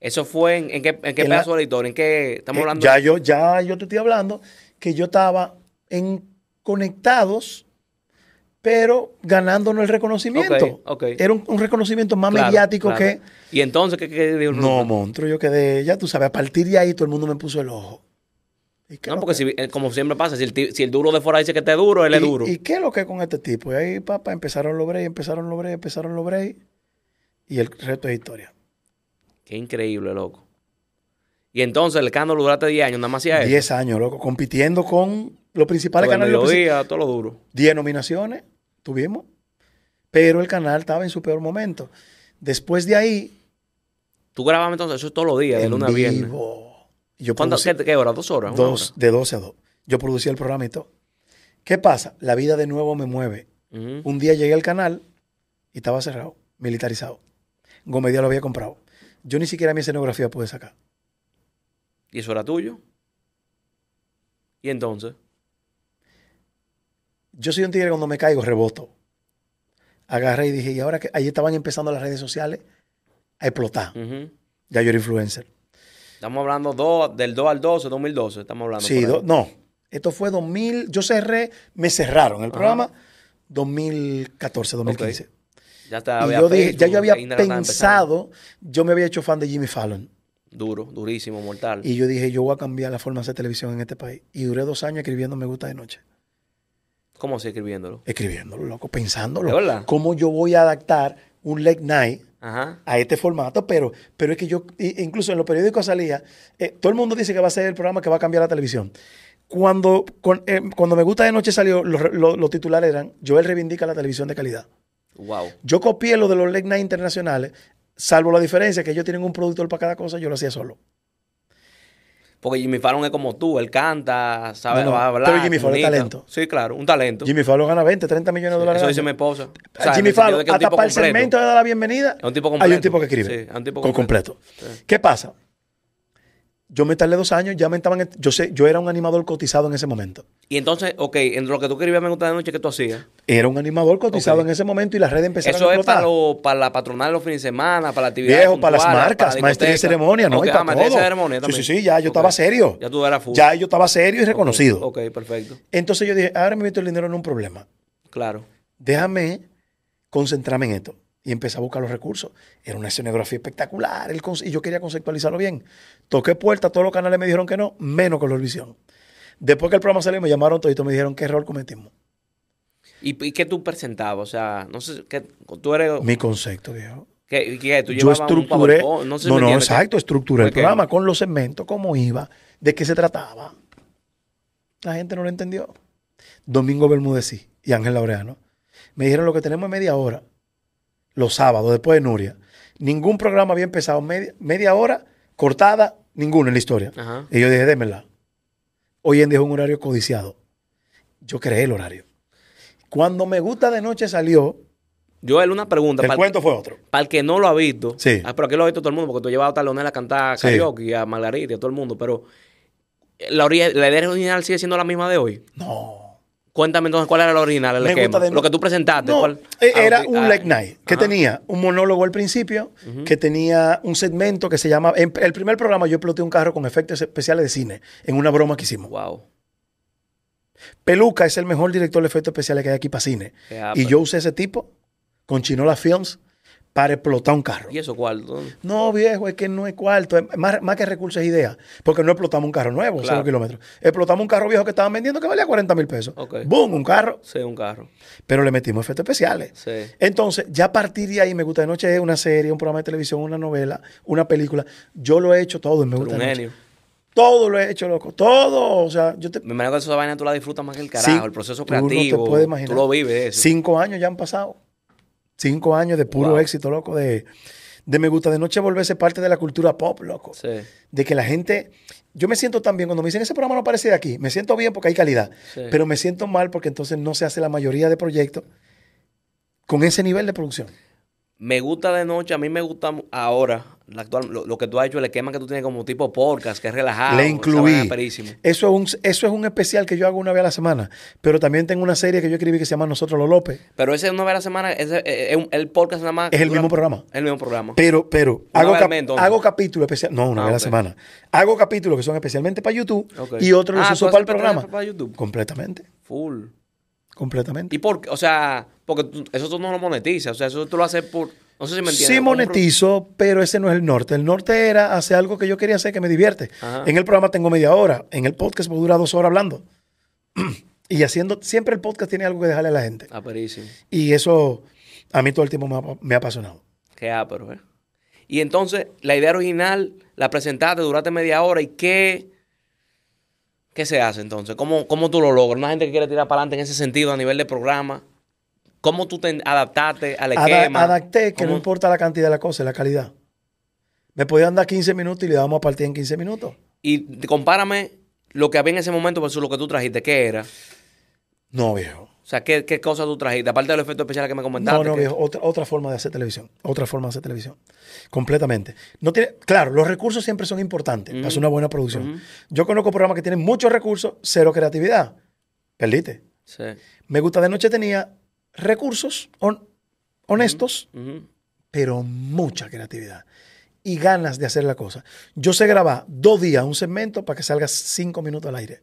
Eso fue en, en qué, en qué En la- pedazo de en qué estamos Eh, hablando. ya, yo, ya yo te estoy hablando que yo estaba en conectados, pero ganándonos el reconocimiento. Ok, ok. Era un, un reconocimiento más Claro, mediático claro. que... ¿Y entonces qué, qué dijo No, monstruo, yo quedé, ya tú sabes, a partir de ahí todo el mundo me puso el ojo. ¿Y qué No, lo porque que- si, eh, como siempre pasa, si el, si el duro de fuera dice que esté duro, él es ¿Y- duro. ¿Y qué es lo que es con este tipo? Y ahí, papá, empezaron los breaks, empezaron los breaks, empezaron los breaks. Y el resto es historia. Qué increíble, loco. Y entonces el escándalo duraste 10 años, nada más hacía eso. 10 años, loco, compitiendo con los principales Todo el canales. los princip- mediodía, todo lo duro. 10 nominaciones tuvimos, pero el canal estaba en su peor momento. Después de ahí, Tú grababas entonces eso todos los días, de lunes a viernes. vivo. Yo ¿Cuánto, producí- qué, qué hora? ¿Dos horas? ¿Una dos, de 12 a 2. Yo producía el programa y todo. ¿Qué pasa? La vida de nuevo me mueve. Un día llegué al canal y estaba cerrado, militarizado. Gómez Díaz lo había comprado. Yo ni siquiera mi escenografía pude sacar. ¿Y eso era tuyo? ¿Y entonces? Yo soy un tigre cuando me caigo, reboto. Agarré y dije, y ahora que ahí estaban empezando las redes sociales a explotar. Ya yo era influencer. Estamos hablando dos- del 2 al 12, 2012. Estamos hablando. Sí, do- no. Esto fue 2000. Yo cerré, me cerraron el Ajá. programa 2014, 2015. Ya, está, Y había yo dije, ya yo había estaba pensado, yo me había hecho fan de Jimmy Fallon. Duro, durísimo, mortal. Y yo dije, yo voy a cambiar la forma de hacer televisión en este país. Y duré dos años escribiendo Me Gusta de Noche. ¿Cómo así escribiéndolo? Escribiéndolo, loco, pensándolo. ¿De verdad? ¿Cómo yo voy a adaptar un late night Ajá. a este formato? Pero, pero es que yo, incluso en los periódicos salía, eh, todo el mundo dice que va a ser el programa que va a cambiar la televisión. Cuando, con- eh, cuando Me Gusta de Noche salió, los, los titulares eran, Joel reivindica la televisión de calidad. Wow. Yo copié lo de los late night internacionales, salvo la diferencia que ellos tienen un productor para cada cosa, yo lo hacía solo. Porque Jimmy Fallon es como tú, él canta, sabe No, no, va a hablar. pero Jimmy Fallon es talento. Sí, claro, un talento. Jimmy Fallon gana 20, 30 millones de dólares. Eso dice mi esposa. O sea, Jimmy Fallon, hasta para el completo. segmento de la bienvenida, Es un tipo hay un completo. tipo que escribe. Sí, es un tipo con completo. completo. Sí. ¿Qué pasa? Yo me tardé dos años, ya me estaban, yo sé, yo era un animador cotizado en ese momento. Y entonces, ok, en lo que tú escribías me gusta de noche, ¿qué tú hacías? Era un animador cotizado Ok. en ese momento y las redes empezaron Eso a es explotar. para, lo- para la patronal de los fines de semana, para la actividad. Viejo, para las marcas, maestría de ceremonia, ¿no? Ok, y ah, para maestría de todo. ceremonia sí, también. sí, sí, ya yo Ok. estaba serio. Ya tú eras full. Ya yo estaba serio y reconocido. Ok, perfecto. Entonces yo dije, ahora me meto el dinero en un problema. Claro. Déjame concentrarme en esto. Y empecé a buscar los recursos. Era una escenografía espectacular. el y yo quería conceptualizarlo bien. Toqué puerta, todos los canales me dijeron que no, menos Color Visión. Después que el programa salió, me llamaron todos y me dijeron qué error cometimos. ¿Y, y qué tú presentabas? O sea, no sé, ¿qué, tú eres... Mi concepto, viejo. ¿qué, qué, tú Yo un estructuré. No, sé si no, exacto. Estructuré el programa con los segmentos, cómo iba, de qué se trataba. La gente no lo entendió. Domingo Bermúdez y Ángel Laureano me dijeron lo que tenemos es media hora. Los sábados, después de Nuria. Ningún programa había empezado media, media hora cortada, ninguno en la historia. Ajá. Y yo dije, démela. Hoy en día es un horario codiciado. Yo creé el horario. Cuando me gusta de noche salió, Joel, una pregunta. el para, cuento fue otro. para el que no lo ha visto. Sí. Ah, pero aquí lo ha visto todo el mundo, porque tú llevabas a Talonel a cantar Sí. karaoke y a Margarita y a todo el mundo. Pero la, ori- la idea original sigue siendo la misma de hoy. No. Cuéntame entonces cuál era la original, el Me esquema. gusta de no- Lo que tú presentaste. No, ¿cuál? eh, Ah, era un ah, late night que ajá. tenía un monólogo al principio, que tenía un segmento que se llama. En el primer programa yo exploté un carro con efectos especiales de cine en una broma que hicimos. Wow. Peluca es el mejor director de efectos especiales que hay aquí para cine. Y yo usé ese tipo con Chinola Films para explotar un carro. ¿Y eso? ¿Dónde? No, viejo, es que no es cuarto. es más, más que recursos es idea. Porque no explotamos un carro nuevo, Claro. cero kilómetros. Explotamos un carro viejo que estaban vendiendo que valía 40 mil pesos. Ok. Boom, un carro. Sí, un carro. Pero le metimos efectos especiales. Sí. Entonces, ya a partir de ahí, Me Gusta de Noche es una serie, un programa de televisión, una novela, una película. Yo lo he hecho todo en Me Gusta un de Noche. genio. Todo lo he hecho, loco. Todo. O sea, yo te... Me imagino que esa vaina tú la disfrutas más que el carajo. Sí, el proceso tú no te creativo. puedes imaginar. Tú lo vives eso. Cinco años ya han pasado. Cinco años de puro Wow. éxito, loco. De, de Me Gusta de Noche volverse parte de la cultura pop, loco. Sí. De que la gente... Yo me siento tan bien cuando me dicen, ese programa no aparece de aquí. Me siento bien porque hay calidad. Sí. Pero me siento mal porque entonces no se hace la mayoría de proyectos con ese nivel de producción. Me gusta de noche, a mí me gusta ahora, la actual, lo, lo que tú has hecho, el esquema que tú tienes como tipo podcast, que es relajado. Le incluí. Eso es, un, eso es un especial que yo hago una vez a la semana. Pero también tengo una serie que yo escribí que se llama Nosotros los López. Pero ese una vez a la semana, ese, eh, es un- el podcast nada más. Es el dura- mismo programa. Es el mismo programa. Pero, pero Una hago, cap- mes, hago capítulos especiales. No, una Ah, vez a la semana. Hago capítulos que son especialmente para YouTube y otros los Ah, uso ¿tú para el programa. para YouTube? Completamente. Full. Completamente. ¿Y por qué? O sea, porque tú- eso tú no lo monetizas. O sea, eso tú lo haces por. No sé si me entiendes. Sí monetizo, pero ese no es el norte. El norte era hacer algo que yo quería hacer que me divierte. Ajá. En el programa tengo media hora. En el podcast puedo durar dos horas hablando. [clears throat] y haciendo, siempre el podcast tiene algo que dejarle a la gente. Ah, perísimo. Y eso a mí todo el tiempo me ha, me ha apasionado. Qué ápero, ¿eh? Y entonces, la idea original, la presentaste, duraste media hora. ¿Y qué, qué se hace entonces? ¿Cómo, ¿Cómo tú lo logras? Una gente que quiere tirar para adelante en ese sentido a nivel de programa. ¿Cómo tú te adaptaste al Ada- esquema? adapté que no ¿Cómo- importa la cantidad de la cosa, la calidad. Me podían dar 15 minutos y le damos a partir en 15 minutos. Y compárame lo que había en ese momento versus lo que tú trajiste. ¿Qué era? No, viejo. O sea, ¿qué, qué cosas tú trajiste? Aparte de los efectos especiales que me comentaste. No, no, que- viejo. Otra, otra forma de hacer televisión. Otra forma de hacer televisión. Completamente. No tiene, claro, los recursos siempre son importantes para hacer una buena producción. Yo conozco programas que tienen muchos recursos, cero creatividad. Perdiste. Sí. Me gusta de noche tenía recursos hon- honestos, pero mucha creatividad y ganas de hacer la cosa. Yo sé grabar dos días un segmento para que salga cinco minutos al aire.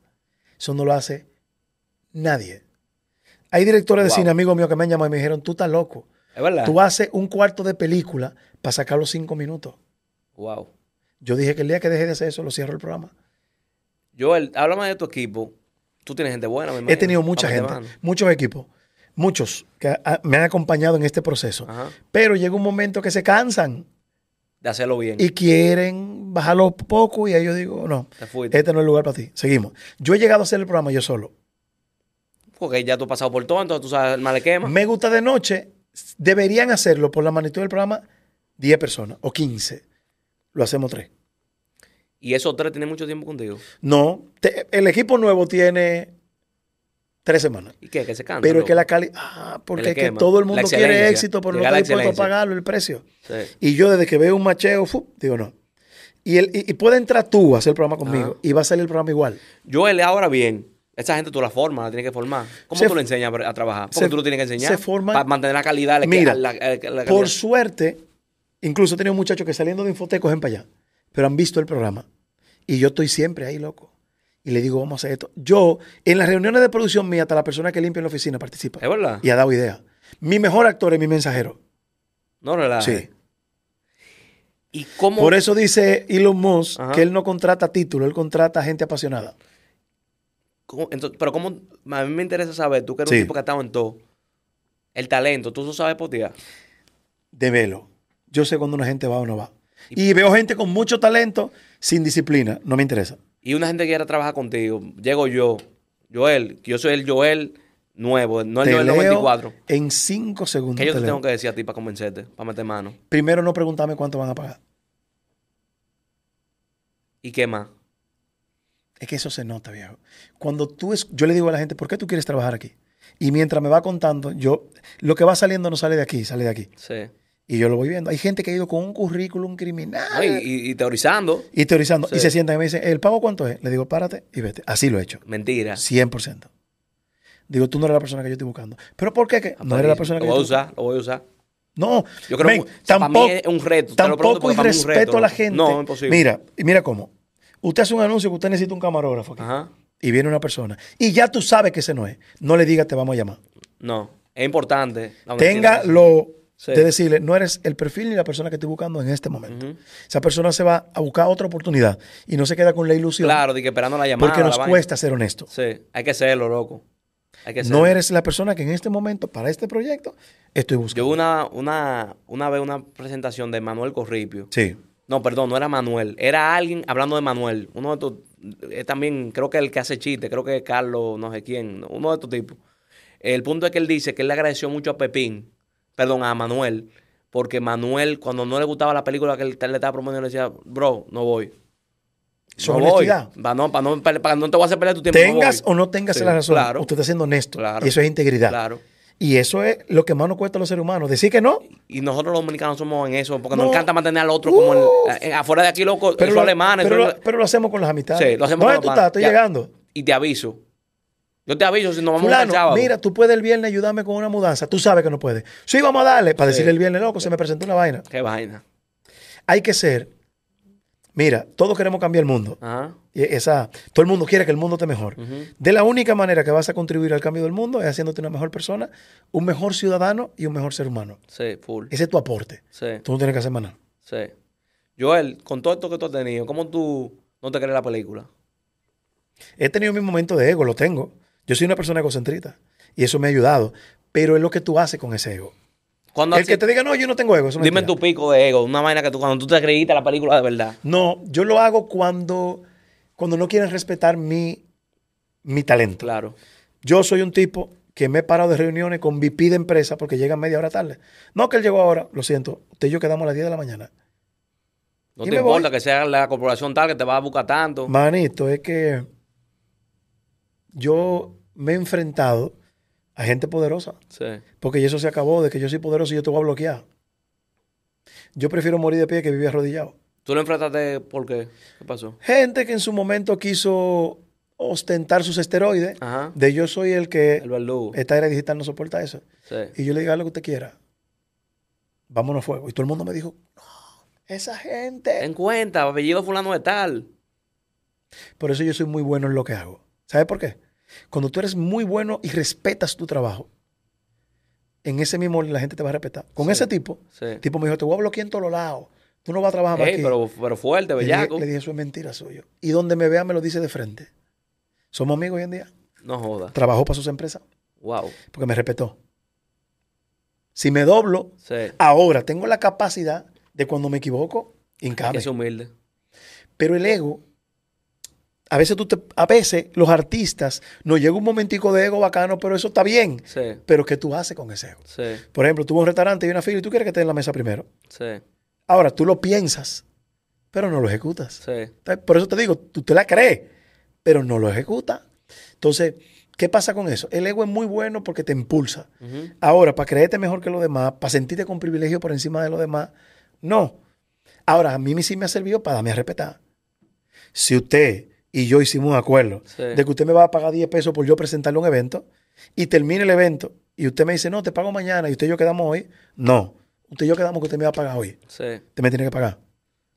Eso no lo hace nadie. Hay directores de cine, amigos míos, que me han llamado y me dijeron, tú estás loco. Es verdad. Tú haces un cuarto de película para sacar los cinco minutos. Wow. Yo dije que el día que deje de hacer eso, lo cierro el programa. Joel, háblame de tu equipo. Tú tienes gente buena, me He tenido mucha gente, muchos equipos, muchos que me han acompañado en este proceso. Ajá. Pero llega un momento que se cansan De hacerlo bien. y quieren bajarlo poco y ahí yo digo, no, este no es el lugar para ti. Seguimos. Yo he llegado a hacer el programa yo solo. Porque ya tú has pasado por todo, entonces tú sabes el mal esquema. Me gusta de noche. Deberían hacerlo por la magnitud del programa 10 personas o 15. Lo hacemos 3. Y esos tres tienen mucho tiempo contigo. No, te- el equipo nuevo tiene 3 semanas. ¿Y qué? Que se cantan. Pero es que la calidad. Ah, porque es que todo el mundo quiere éxito, pero no está dispuesto a pagarlo el precio. Sí. Y yo, desde que veo un macheo, fu, digo no. Y, el, y, y puede entrar tú a hacer el programa conmigo Ajá. y va a salir el programa igual. Joel, ahora bien, esa gente tú la formas, la tienes que formar. ¿Cómo Se- tú le enseñas a trabajar? Se- tú lo tienes que enseñar. se forman- Para mantener la calidad. la- Mira, la- la- la calidad. Por suerte, incluso he tenido muchachos que saliendo de Infotec cogen para allá, pero han visto el programa. Y yo estoy siempre ahí, loco. Y le digo, vamos a hacer esto. Yo, en las reuniones de producción mía, hasta la persona que limpia en la oficina participa. ¿Es verdad? Y ha dado idea. Mi mejor actor es mi mensajero. No relajes. Sí. ¿Y cómo? Por eso dice Elon Musk Ajá. que él no contrata título, él contrata gente apasionada. Entonces, pero cómo, a mí me interesa saber, tú que eres Sí. un tipo que ha estado en todo, el talento, tú no sabes potear. De velo. Yo sé cuando una gente va o no va. Y veo gente con mucho talento sin disciplina. No me interesa. Y una gente que quiere trabajar contigo, llego yo, Joel, que yo soy el Joel nuevo, no el Te Joel leo 94. en cinco segundos. ¿Qué yo te te tengo que decir a ti para convencerte, para meter mano? Primero, no preguntarme cuánto van a pagar. ¿Y qué más? Es que eso se nota, viejo. Cuando tú es, yo le digo a la gente, ¿por qué tú quieres trabajar aquí? Y mientras me va contando, yo, lo que va saliendo no sale de aquí, sale de aquí. Sí. Y yo lo voy viendo. Hay gente que ha ido con un currículum criminal No, y, teorizando, y teorizando. Sí. Y se sientan y me dicen, ¿el pago cuánto es? Le digo, párate y vete. Así lo he hecho. mentira. 100%. Digo, tú no eres la persona que yo estoy buscando. ¿Pero por qué? que No eres la persona que Lo yo voy a usar, lo voy a usar. No, Yo creo que o sea, tampoco, para mí es un reto. Tampoco irrespeto a la gente. No, imposible. Mira, y mira cómo. Usted hace un anuncio que usted necesita un camarógrafo aquí. Ajá. Y viene una persona. Y ya tú sabes que ese no es. No le digas, te vamos a llamar. No, es importante. Tenga lo Sí. de decirle, no eres el perfil ni la persona que estoy buscando en este momento. Esa persona se va a buscar otra oportunidad y no se queda con la ilusión. Claro, de que esperando la llamada. porque nos cuesta ser honestos. Sí, hay que serlo, loco. Hay que serlo. No eres la persona que en este momento, para este proyecto, estoy Yo buscando. vi una, una, una vez una presentación de Manuel Corripio. Sí. No, perdón, no era Manuel. Era alguien hablando de Manuel. Uno de estos, eh, también, creo que el que hace chiste, creo que es Carlos, no sé quién, uno de estos tipos. El punto es que él dice que él le agradeció mucho a Pepín, perdón, a Manuel, porque Manuel, cuando no le gustaba la película que él, le estaba promoviendo, le decía, bro, no voy. No voy. Para no, para no, para no te voy a hacer perder tu tiempo. no Tengas voy. o no tengas Sí, la razón, Claro, usted está siendo honesto. Claro. Y eso es integridad. claro. Y eso es lo que más nos cuesta a los seres humanos. Decir que no, Y nosotros los dominicanos somos en eso, porque No. nos encanta mantener al otro como el, eh, afuera de aquí, loco, pero, lo, alemanes. pero, lo, pero lo hacemos con las amistades. Sí, lo hacemos ¿Dónde con tú estás? Estoy Ya. llegando. y te aviso. Yo te aviso si nos vamos a el sábado. mira, tú puedes el viernes ayudarme con una mudanza. Tú sabes que no puedes. Sí, vamos a darle. Para decirle el viernes, loco, se me presentó una vaina. Qué vaina. Hay que ser Mira, todos queremos cambiar el mundo. Ajá. Esa, todo el mundo quiere que el mundo esté mejor. De la única manera que vas a contribuir al cambio del mundo es haciéndote una mejor persona, un mejor ciudadano y un mejor ser humano. Sí, full. Ese es tu aporte. Sí, Tú no tienes que hacer más nada. sí. Joel, con todo esto que tú has tenido, ¿cómo tú no te crees la película? He tenido mi momento de ego, lo tengo. Yo soy una persona egocentrita y eso me ha ayudado. Pero es lo que tú haces con ese ego. Cuando El así- que te diga, no, yo no tengo ego. Eso Dime mentira. tu pico de ego, una vaina que tú, cuando tú te creíste la película de verdad. No, yo lo hago cuando, cuando no quieren respetar mi, mi talento. Claro. Yo soy un tipo que me he parado de reuniones con VP de empresa porque llegan media hora tarde. No que él llegó ahora, lo siento. Usted y yo quedamos a las 10 de la mañana. No te importa voy. que sea la corporación tal que te va a buscar tanto. Manito, es que yo me he enfrentado a gente poderosa. Sí. Porque eso se acabó de que yo soy poderoso y yo te voy a bloquear. Yo prefiero morir de pie que vivir arrodillado. ¿Tú lo enfrentaste por qué? ¿Qué pasó? Gente que en su momento quiso ostentar sus esteroides, Ajá. de yo soy el que El esta era digital no soporta eso. Sí. Y yo le digo, lo que usted quiera. Vámonos a fuego. Y todo el mundo me dijo, no, esa gente. Ten cuenta, apellido fulano de tal. Por eso yo soy muy bueno en lo que hago. ¿Sabes por qué? Cuando tú eres muy bueno y respetas tu trabajo, en ese mismo la gente te va a respetar. Con Sí. ese tipo, Sí. el tipo me dijo, te voy a bloquear en todos lados. Tú no vas a trabajar Ey, aquí. pero, pero fuerte, le, dije, bellaco. le dije, eso es mentira suyo. Y donde me vea me lo dice de frente. Somos amigos hoy en día. No joda. Trabajó para sus empresas Wow. porque me respetó. Si me doblo, Sí. ahora tengo la capacidad de cuando me equivoco, hincarme. ser humilde. Pero el ego, a veces tú te, a veces los artistas nos llega un momentico de ego bacano, pero eso está bien. Sí. Pero ¿qué tú haces con ese ego? Sí. Por ejemplo, tú vas a un restaurante y una fila y tú quieres que te den la mesa primero. Sí. Ahora, tú lo piensas, pero no lo ejecutas. Por eso te digo, tú te la crees, pero no lo ejecutas. Entonces, ¿qué pasa con eso? El ego es muy bueno porque te impulsa. Ahora, para creerte mejor que los demás, para sentirte con privilegio por encima de los demás, no. Ahora, a mí sí me ha servido para darme a respetar. Si usted y yo hicimos un acuerdo Sí. de que usted me va a pagar 10 pesos por yo presentarle un evento y termine el evento y usted me dice, no, te pago mañana y usted y yo quedamos hoy, no. Usted y yo quedamos que usted me va a pagar hoy. Sí. Usted me tiene que pagar.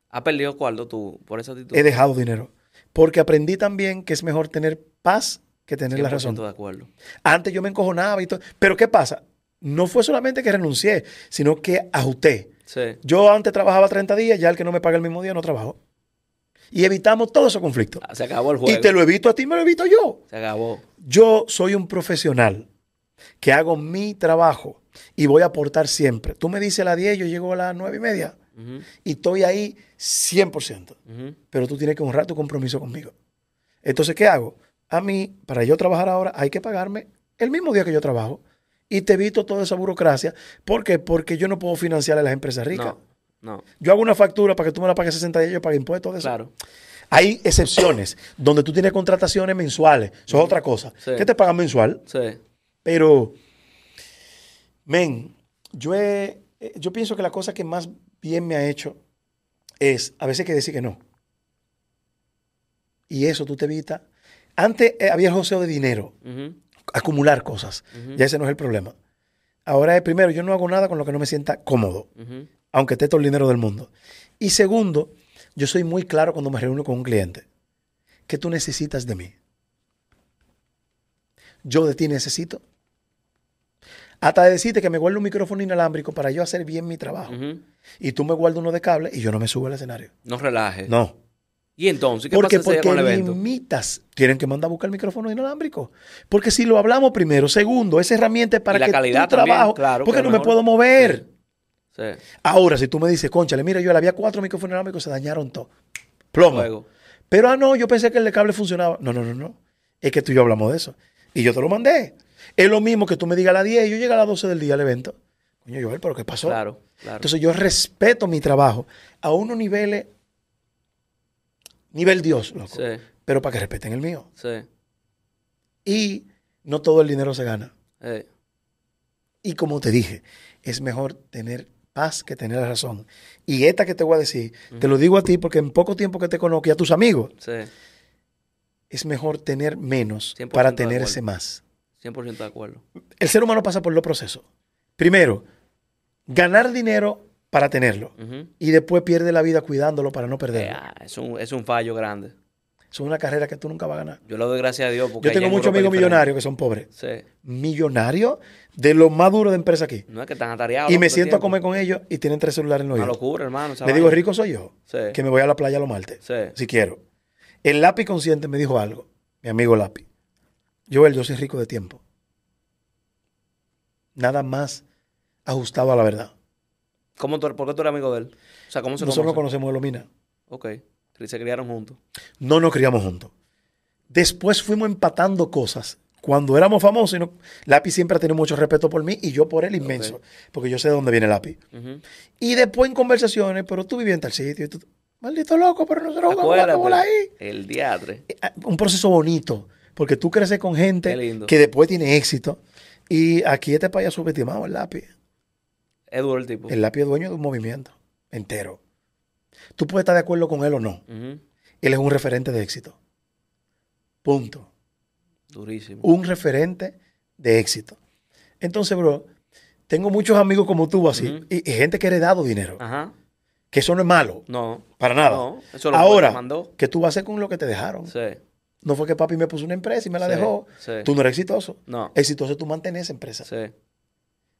¿Has perdido cuarto tú por esa actitud? He dejado dinero. Porque aprendí también que es mejor tener paz que tener la 100% razón. de acuerdo. Antes yo me encojonaba y todo. Pero ¿qué pasa? No fue solamente que renuncié, sino que ajusté. Sí. Yo antes trabajaba 30 días, ya el que no me paga el mismo día no trabajo. Y evitamos todos esos conflictos. Ah, Se acabó el juego. Y te lo evito a ti, me lo evito yo. Se acabó. Yo soy un profesional que hago mi trabajo y voy a aportar siempre. Tú me dices a las 10, yo llego a las 9 y media y estoy ahí 100%. Ujú. Pero tú tienes que honrar tu compromiso conmigo. Entonces, ¿qué hago? A mí, para yo trabajar ahora, hay que pagarme el mismo día que yo trabajo. Y te evito toda esa burocracia. ¿Por qué? Porque yo no puedo financiar a las empresas ricas. No. No. Yo hago una factura para que tú me la pagues 60 días, yo pago impuestos de eso. Claro. Hay excepciones donde tú tienes contrataciones mensuales. Eso es otra cosa. Sí. ¿Qué te pagan mensual? Sí. Pero, men, yo, he- eh, yo pienso que la cosa que más bien me ha hecho es a veces hay que decir que no. Y eso tú te evitas. Antes eh, había el joseo de dinero, acumular cosas. Ya ese no es el problema. Ahora es primero, yo no hago nada con lo que no me sienta cómodo. Aunque esté todo el dinero del mundo. Y segundo, yo soy muy claro cuando me reúno con un cliente. ¿Qué tú necesitas de mí? Yo de ti necesito. Hasta de decirte que me guardo un micrófono inalámbrico para yo hacer bien mi trabajo. Y tú me guardas uno de cable y yo no me subo al escenario. No relajes. No. ¿Y entonces qué Porque, pasa porque con el evento? limitas. Tienen que mandar a buscar el micrófono inalámbrico. Porque si lo hablamos primero, segundo, esa herramienta es para Y la que calidad tu también, trabajo, claro, porque que no me puedo mover. Sí. Ahora, si tú me dices, conchale, mira, yo le había cuatro micrófonos inalámbricos, se dañaron todos. Plomo. Pero, ah, no, yo pensé que el de cable funcionaba. No, no, no, no. Es que tú y yo hablamos de eso. Y yo te lo mandé. Es lo mismo que tú me digas a las 10 y yo llego a las 12 del día al evento. Coño, Joel, ¿pero qué pasó? Claro, claro. Entonces yo respeto mi trabajo a unos niveles, nivel Dios, loco. sí, Pero para que respeten el mío. sí. Y no todo el dinero se gana. Eh, Y como te dije, es mejor tener paz que tener la razón. Y esta que te voy a decir, te lo digo a ti porque en poco tiempo que te conozco y a tus amigos, sí. es mejor tener menos 100% para de tener acuerdo. ese más. 100% de acuerdo. El ser humano pasa por los procesos. Primero, ganar dinero para tenerlo. Y después pierde la vida cuidándolo para no perderlo. Ya, es, un, es un fallo grande. Es una carrera que tú nunca vas a ganar. Yo le doy gracias a Dios porque Yo tengo en muchos amigos diferente. millonarios que son pobres. Sí. Millonarios de los más duros de empresa aquí. No es que están atareados. Y me siento a comer con ellos y tienen tres celulares en los Una locura, hermano. Le digo, rico soy yo, Sí. que me voy a la playa los martes, Sí. si quiero. El lápiz consciente me dijo algo, mi amigo lápiz. Joel, yo soy rico de tiempo. Nada más ajustado a la verdad. ¿Cómo tú, ¿Por qué tú eres amigo de él? O sea, ¿cómo se Nosotros nos conocen? conocemos de Lomina. Ok. Se criaron juntos. No nos criamos juntos. Después fuimos empatando cosas. Cuando éramos famosos, y no- Lápiz siempre ha tenido mucho respeto por mí y yo por él inmenso, porque yo sé de dónde viene Lápiz. Y después en conversaciones, pero tú vivías en tal sitio. y tú- maldito loco, pero nosotros jugamos ahí. El diatre. Eh, Un proceso bonito, porque tú creces con gente que después tiene éxito. Y aquí este país ha subestimado el lápiz. Es duro el tipo. El lápiz es dueño de un movimiento entero. Tú puedes estar de acuerdo con él o no. Él es un referente de éxito. Punto. Durísimo. Un referente de éxito. Entonces, bro, tengo muchos amigos como tú así. Y, y gente que ha heredado dinero. Ajá. Que eso no es malo. No. Para nada. No. Eso lo Ahora, mandó. ¿qué tú vas a hacer con lo que te dejaron? Sí. No fue que papi me puso una empresa y me la Sí, dejó. sí. Tú no eres exitoso. No. Exitoso tú mantener esa empresa. Sí.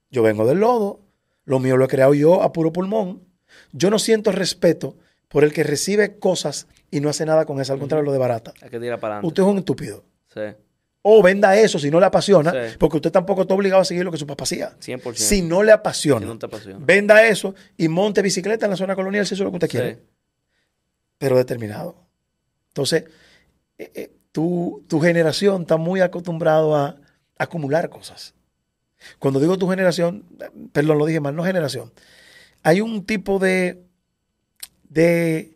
Yo vengo del lodo, lo mío lo he creado yo a puro pulmón. Yo no siento respeto por el que recibe cosas y no hace nada con eso, al contrario, lo de barata. Hay que tirar para adelante. Usted es un estúpido. Sí. O venda eso si no le apasiona, Sí. porque usted tampoco está obligado a seguir lo que su papá hacía. 100%. Si no le apasiona, Si no te apasiona. venda eso y monte bicicleta en la zona colonial si eso es lo que usted quiere. Sí. Pero determinado. Entonces, eh, eh, tu, tu generación está muy acostumbrado a acumular cosas. Cuando digo tu generación, perdón, lo dije mal, no generación. Hay un tipo de, de,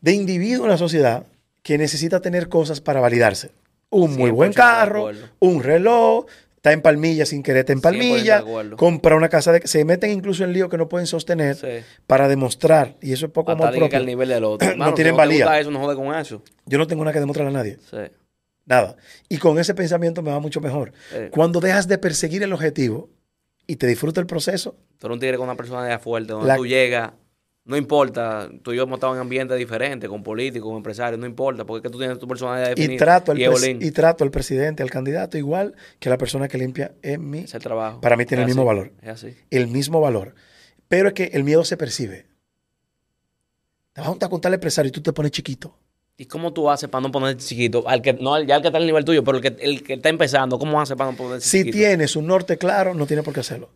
de individuo en la sociedad que necesita tener cosas para validarse. Un muy 100% buen de carro, un reloj, está en palmilla sin querer estar en 100% de palmilla, compra una casa de... Se meten incluso en lío que no pueden sostener Sí. para demostrar, y eso es poco amor que propio. al nivel del otro. [clears throat] No tienen valía. eso, no jode con eso. Yo no tengo nada que demostrarle a nadie. Sí. Nada. Y con ese pensamiento me va mucho mejor. Sí. Cuando dejas de perseguir el objetivo y te disfruta el proceso, Tú eres un tigre con una personalidad fuerte, donde La- tú llegas, no importa, tú y yo hemos estado en ambientes diferentes, con políticos, con empresarios, no importa, porque es que tú tienes tu personalidad definida. y trato, al y y trato al presidente, al candidato, igual que la persona que limpia en Es el trabajo. para mí tiene Es el mismo valor. Es así. el mismo valor. Pero es que el miedo se percibe. Te vas a juntar con tal empresario y tú te pones chiquito. ¿Y cómo tú haces para no ponerte chiquito? Al que, no, ya el que está al nivel tuyo, pero el que, el que está empezando, ¿cómo hace para no ponerse Si chiquito? tienes un norte claro, no tiene por qué hacerlo.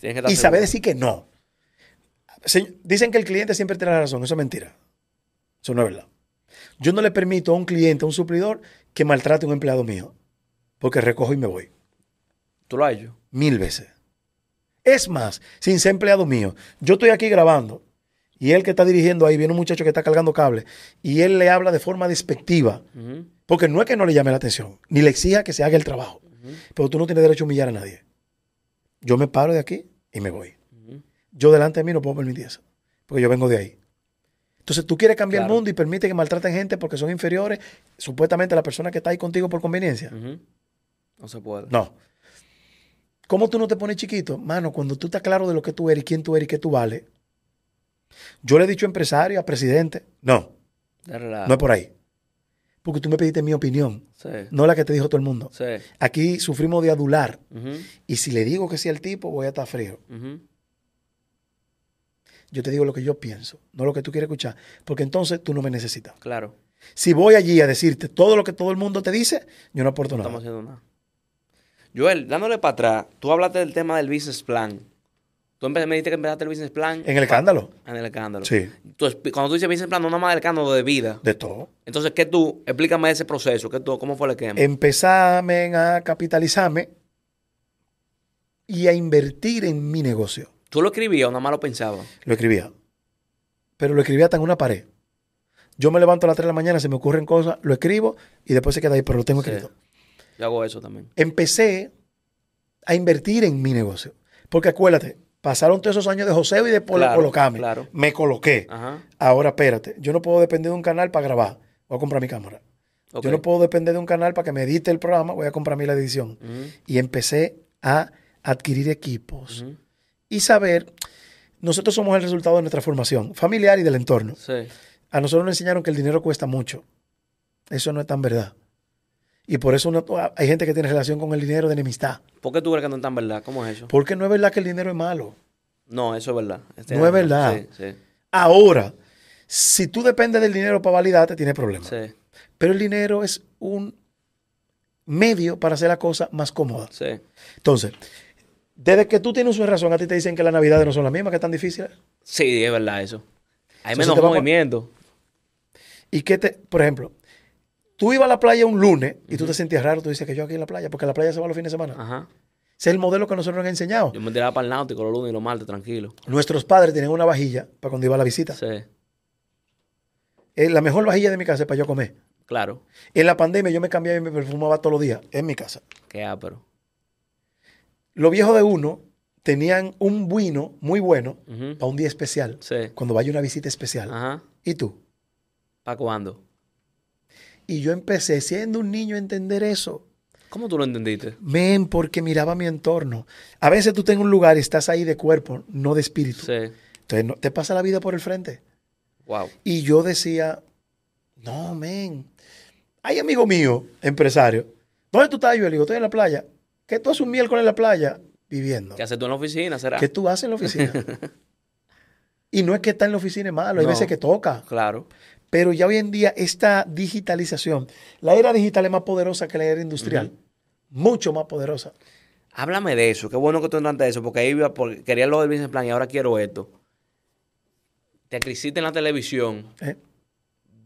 Tienes que estar Y seguro. decir que no. Se- dicen que el cliente siempre tiene la razón. Eso es mentira. Eso no es verdad. Yo no le permito a un cliente, a un suplidor, que maltrate a un empleado mío. Porque recojo y me voy. ¿Tú lo has hecho? Mil veces. Es más, sin ser empleado mío, yo estoy aquí grabando y él que está dirigiendo ahí, viene un muchacho que está cargando cable y él le habla de forma despectiva. Porque no es que no le llame la atención, ni le exija que se haga el trabajo. Pero tú no tienes derecho a humillar a nadie. Yo me paro de aquí y me voy. Yo delante de mí no puedo permitir eso. Porque yo vengo de ahí. Entonces tú quieres cambiar Claro. el mundo y permite que maltraten gente porque son inferiores, supuestamente a la persona que está ahí contigo por conveniencia. No se puede. No. ¿Cómo tú no te pones chiquito? Mano, cuando tú estás claro de lo que tú eres, quién tú eres y qué tú vales. Yo le he dicho a empresario, a presidente, no, no es por ahí. Porque tú me pediste mi opinión, Sí. no la que te dijo todo el mundo. Sí. Aquí sufrimos de adular. Y si le digo que sí al tipo, voy a estar frío. Ujú. Yo te digo lo que yo pienso, no lo que tú quieres escuchar. Porque entonces tú no me necesitas. Claro. Si voy allí a decirte todo lo que todo el mundo te dice, yo no aporto No nada. estamos haciendo nada. Joel, dándole para atrás, tú hablaste del tema del business plan. Tú me dijiste que empezaste el business plan En el escándalo, en el escándalo. Sí. Tú cuando tú dices business plan, no nada más del escándalo de vida. de todo. Entonces, ¿qué tú? Explícame ese proceso. ¿Qué tú, ¿Cómo fue el esquema? Empezame a capitalizarme y a invertir en mi negocio. ¿Tú lo escribías o nada más lo pensabas? Lo escribía. Pero lo escribía hasta en una pared. Yo me levanto a las 3 de la mañana, se me ocurren cosas, lo escribo y después se queda ahí, pero lo tengo Sí. escrito. Yo hago eso también. Empecé a invertir en mi negocio. Porque acuérdate, pasaron todos esos años de joseo y de polo- Claro, colocarme. claro. Me coloqué. Ajá. Ahora espérate, yo no puedo depender de un canal para grabar. Voy a comprar mi cámara. Yo no puedo depender de un canal para que me edite el programa. Voy a comprar mi la edición. Y empecé a adquirir equipos. Y saber nosotros somos el resultado de nuestra formación familiar y del entorno. Sí. A nosotros nos enseñaron que el dinero cuesta mucho. Eso no es tan verdad. Y por eso hay gente que tiene relación con el dinero de enemistad. ¿Por qué tú crees que no es tan verdad? ¿Cómo es eso? Porque no es verdad que el dinero es malo. No, eso es verdad. Este No es verdad. Sí, sí, Ahora, si tú dependes del dinero para validarte, tienes problemas. sí, Pero el dinero es un medio para hacer la cosa más cómoda. sí. Entonces, desde que tú tienes una razón, a ti te dicen que las navidades no son las mismas, que es tan difíciles. Sí, es verdad eso. Hay Eso menos te a- movimiento. Y que te, por ejemplo, tú ibas a la playa un lunes y tú te sentías raro, tú dices que yo aquí en la playa, porque la playa se va los fines de semana. Ajá. Ese es el modelo que nosotros nos han enseñado. Yo me tiraba para el náutico los lunes y los martes, tranquilo. Nuestros padres tenían una vajilla para cuando iba a la visita. Sí, Eh, la mejor vajilla de mi casa es para yo comer. claro. En la pandemia yo me cambiaba y me perfumaba todos los días en mi casa. Qué ápero. Los viejos de uno tenían un vino muy bueno para un día especial, Sí. cuando vaya una visita especial. Ajá. ¿Y tú? ¿Para cuándo? Y yo empecé siendo un niño a entender eso. ¿Cómo tú lo entendiste? Men, porque miraba mi entorno. A veces tú estás en un lugar y estás ahí de cuerpo, no de espíritu. Sí. Entonces no- te pasa la vida por el frente. Wow. Y yo decía, no, men. Hay amigo mío, empresario. ¿Dónde tú estás? Yo le digo, estoy en la playa. ¿Qué tú haces un miércoles en la playa? Viviendo. ¿Qué haces tú en la oficina? ¿Será? ¿Qué tú haces en la oficina? [laughs] y no es que estar en la oficina es malo, hay No. veces que toca. Claro. Pero ya hoy en día esta digitalización, la era digital es más poderosa que la era industrial. Mucho más poderosa. Háblame de eso. Qué bueno que tú entraste de eso, porque ahí iba por- quería lo del business plan y ahora quiero esto. Te creciste en la televisión, ¿eh?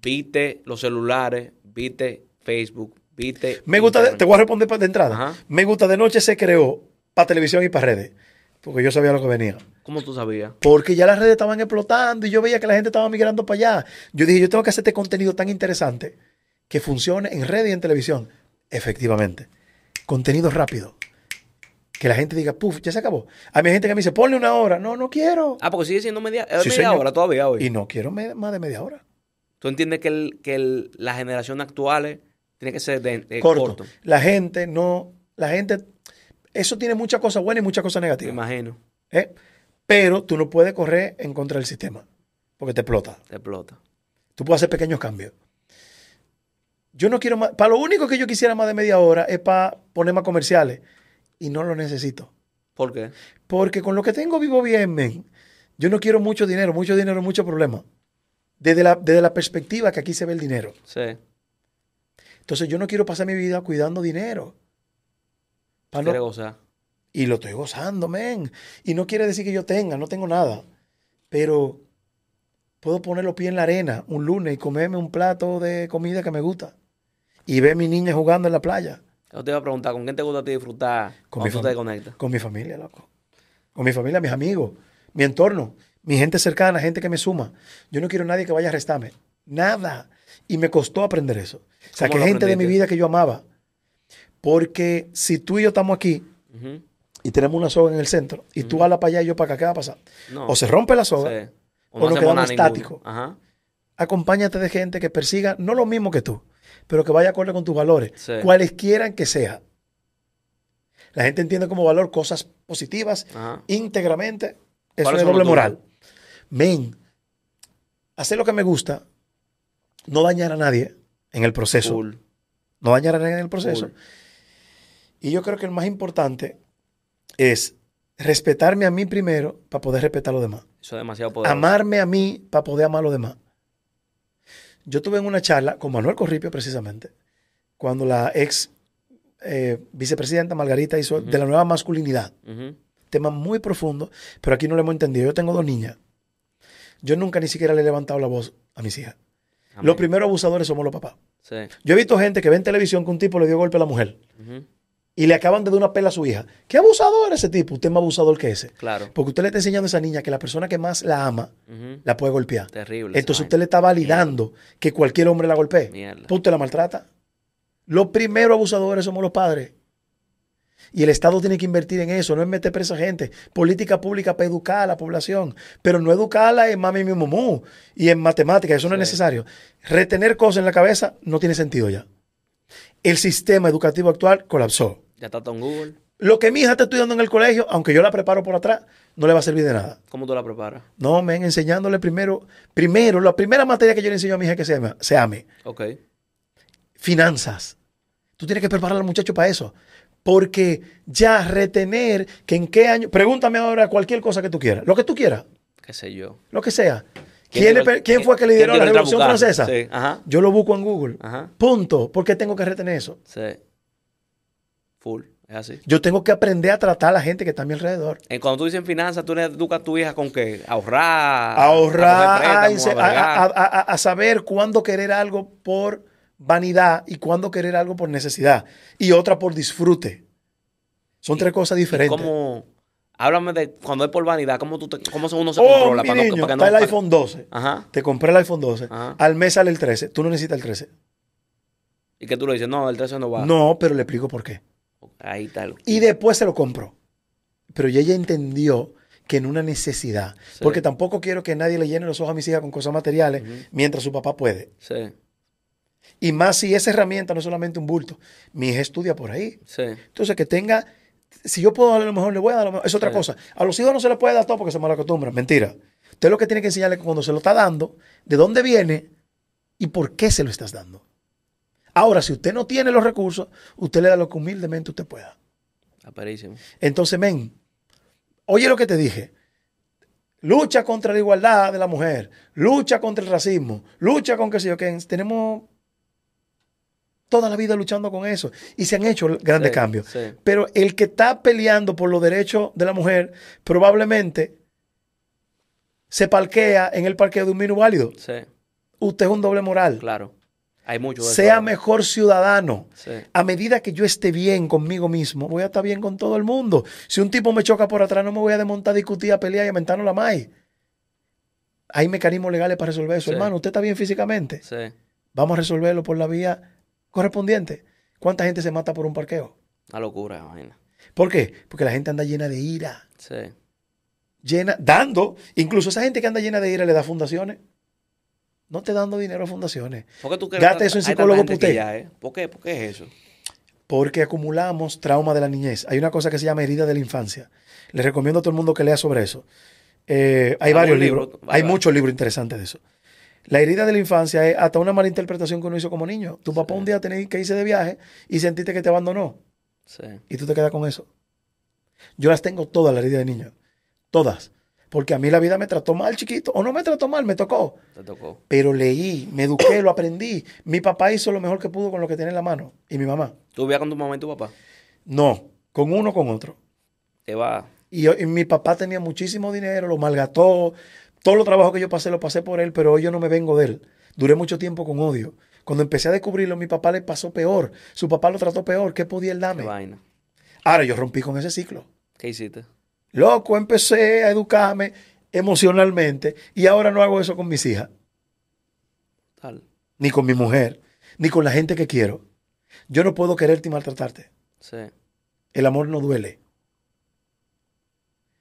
viste los celulares, viste Facebook, viste. Me gusta, de- te voy a responder de entrada. Ajá. Me gusta de noche se creó para televisión y para redes. Porque yo sabía lo que venía. ¿Cómo tú sabías? Porque ya las redes estaban explotando y yo veía que la gente estaba migrando para allá. Yo dije, yo tengo que hacer este contenido tan interesante que funcione en redes y en televisión. Efectivamente. Contenido rápido. Que la gente diga, puf, ya se acabó. A mí hay gente que me dice, ponle una hora. No, no quiero. Ah, porque sigue siendo media, es Sí, media hora todavía hoy. Y no quiero me- más de media hora. ¿Tú entiendes que, el, que el- la generación actual tiene que ser de, de corto. corto? La gente no, la gente, eso tiene muchas cosas buenas y muchas cosas Me negativas. imagino. ¿eh? Pero tú no puedes correr en contra del sistema, porque te explota. Te explota. Tú puedes hacer pequeños cambios. Yo no quiero más, para lo único que yo quisiera más de media hora es para poner más comerciales y no lo necesito. ¿Por qué? Porque con lo que tengo vivo bien, men. Yo no quiero mucho dinero, mucho dinero, mucho problema. Desde la, desde la perspectiva que aquí se ve el dinero. Sí. Entonces yo no quiero pasar mi vida cuidando dinero. No- gozar. Y lo estoy gozando, men. Y no quiere decir que yo tenga, no tengo nada. Pero puedo poner los pies en la arena un lunes y comerme un plato de comida que me gusta. Y ver a mi niña jugando en la playa. Yo te iba a preguntar, ¿con quién te gusta a ti disfrutar Con mi tú te conectas? Con mi familia, loco. Con mi familia, mis amigos, mi entorno, mi gente cercana, gente que me suma. Yo no quiero nadie que vaya a restarme. Nada. Y me costó aprender eso. O sea, ¿Cómo que gente de mi vida que yo amaba. Porque si tú y yo estamos aquí y tenemos una soga en el centro y tú vas para allá y yo para acá, ¿qué va a pasar? No. O se rompe la soga, Sí. o no nos quedamos estáticos. Ajá. acompáñate de gente que persiga no lo mismo que tú, pero que vaya acorde con tus valores, Sí. cuales quieran que sea. La gente entiende como valor cosas positivas Ajá. íntegramente. Eso ¿Cuáles es doble moral. Men, hacer lo que me gusta, no dañar a nadie en el proceso. No dañar a nadie en el proceso. Y yo creo que el más importante es respetarme a mí primero para poder respetar a los demás. Eso es demasiado poderoso. amarme a mí para poder amar a los demás. Yo tuve en una charla con Manuel Corripio precisamente, cuando la ex eh, vicepresidenta Margarita hizo de la nueva masculinidad. Tema muy profundo, pero aquí no lo hemos entendido. Yo tengo dos niñas. Yo nunca ni siquiera le he levantado la voz a mis hijas. Amén. Los primeros abusadores somos los papás. Sí. Yo he visto gente que ve en televisión que un tipo le dio golpe a la mujer y le acaban de dar una pela a su hija. ¿Qué abusador ese tipo? Usted es más abusador que ese. Claro. Porque usted le está enseñando a esa niña que la persona que más la ama la puede golpear. Terrible. Entonces usted le está validando que cualquier hombre la golpee. Mierda. Pues usted la maltrata. Los primeros abusadores somos los padres. Y el Estado tiene que invertir en eso, no es meter presa gente. Política pública para educar a la población. Pero no educarla en mami mi momú y en matemáticas, eso no es necesario. Retener cosas en la cabeza no tiene sentido ya. El sistema educativo actual colapsó. Ya está todo en Google. Lo que mi hija está estudiando en el colegio, aunque yo la preparo por atrás, no le va a servir de nada. ¿Cómo tú la preparas? No, men, enseñándole primero, primero, la primera materia que yo le enseño a mi hija es que se ame, se ame. Ok. Finanzas. Tú tienes que preparar al muchacho para eso. Porque ya retener que en qué año, pregúntame ahora cualquier cosa que tú quieras, lo que tú quieras, ¿Qué sé yo? lo que sea. ¿Quién ¿Quién, le tiró pe- el- quién fue que lideró la Revolución? Francesa? Sí, ajá. Yo lo busco en Google. Ajá. Punto. ¿Por qué tengo que retener eso? Sí. Full. Es así. Yo tengo que aprender a tratar a la gente que está a mi alrededor. Eh, Cuando tú dices finanzas, tú le educas a tu hija con qué? Ahorrar. ahorrar, a saber cuándo querer algo por vanidad y cuándo querer algo por necesidad. Y otra por disfrute. Son tres cosas diferentes. ¿Cómo? Háblame de cuando es por vanidad, ¿cómo, tú te- cómo uno se Oh, controla? mi para no- niño, para que no- está el iPhone 12. Ajá. Te compré el iPhone 12. Ajá. Al mes sale el 13. Tú no necesitas el 13. ¿Y que tú le dices? No, el 13 no va. No, pero le explico por qué. Ahí está. el- Y después se lo compro. Pero ya ella entendió que en una necesidad. Sí. Porque tampoco quiero que nadie le llene los ojos a mis hijas con cosas materiales mientras su papá puede. Sí, Y más si esa herramienta no es solamente un bulto. Mi hija estudia por ahí. sí. Entonces, que tenga, si yo puedo darle lo mejor, le voy a dar lo mejor. Es otra Sí. cosa. A los hijos no se les puede dar todo porque se malacostumbran. Mentira. Usted lo que tiene que enseñarle es que cuando se lo está dando, de dónde viene y por qué se lo estás dando. Ahora, si usted no tiene los recursos, usted le da lo que humildemente usted pueda. Está perísimo. Entonces, men, oye lo que te dije. Lucha contra la igualdad de la mujer, lucha contra el racismo, lucha con qué sé yo qué. Tenemos toda la vida luchando con eso y se han hecho grandes Sí, cambios. sí. Pero el que está peleando por los derechos de la mujer probablemente se parquea en el parqueo de un válido. Sí, Usted es un doble moral. claro. Hay mucho de Sea mejor ciudadano. Sí, A medida que yo esté bien conmigo mismo, voy a estar bien con todo el mundo. Si un tipo me choca por atrás, no me voy a desmontar, discutir, a pelear y a mentarnos la más. Hay mecanismos legales para resolver eso. Hermano, usted está bien físicamente. sí. Vamos a resolverlo por la vía correspondiente. ¿Cuánta gente se mata por un parqueo? Una locura, vaina. ¿Por qué? Porque la gente anda llena de ira. Sí. Llena, dando. Incluso esa gente que anda llena de ira le da fundaciones. No te dando dinero a fundaciones. ¿Por qué tú crees eso en psicólogo puté. ya, eh? ¿Por qué? ¿Por qué es eso? Porque acumulamos trauma de la niñez. Hay una cosa que se llama herida de la infancia. Les recomiendo a todo el mundo que lea sobre eso. Eh, hay ¿Algún varios libro? libros, Vale, hay vale. muchos libros interesantes de eso. La herida de la infancia es hasta una mala interpretación que uno hizo como niño. Tu papá un día tenía que irse de viaje y sentiste que te abandonó Sí. y tú te quedas con eso. Yo las tengo todas, la herida de niño. Todas. Porque a mí la vida me trató mal, chiquito. O no me trató mal, me tocó. Te tocó. Pero leí, me eduqué, lo aprendí. Mi papá hizo lo mejor que pudo con lo que tenía en la mano. Y mi mamá. ¿Tú vivías con tu mamá y tu papá? No, con uno con otro. Te va. Y, yo- y mi papá tenía muchísimo dinero, lo malgató. Todos los trabajos que yo pasé, lo pasé por él, pero hoy yo no me vengo de él. Duré mucho tiempo con odio. Cuando empecé a descubrirlo, mi papá le pasó peor. Su papá lo trató peor. ¿Qué podía él Qué darme? vaina. Ahora yo rompí con ese ciclo. ¿Qué hiciste? Loco, empecé a educarme emocionalmente y ahora no hago eso con mis hijas, Tal. ni con mi mujer, ni con la gente que quiero. Yo no puedo quererte y maltratarte. Sí. El amor no duele.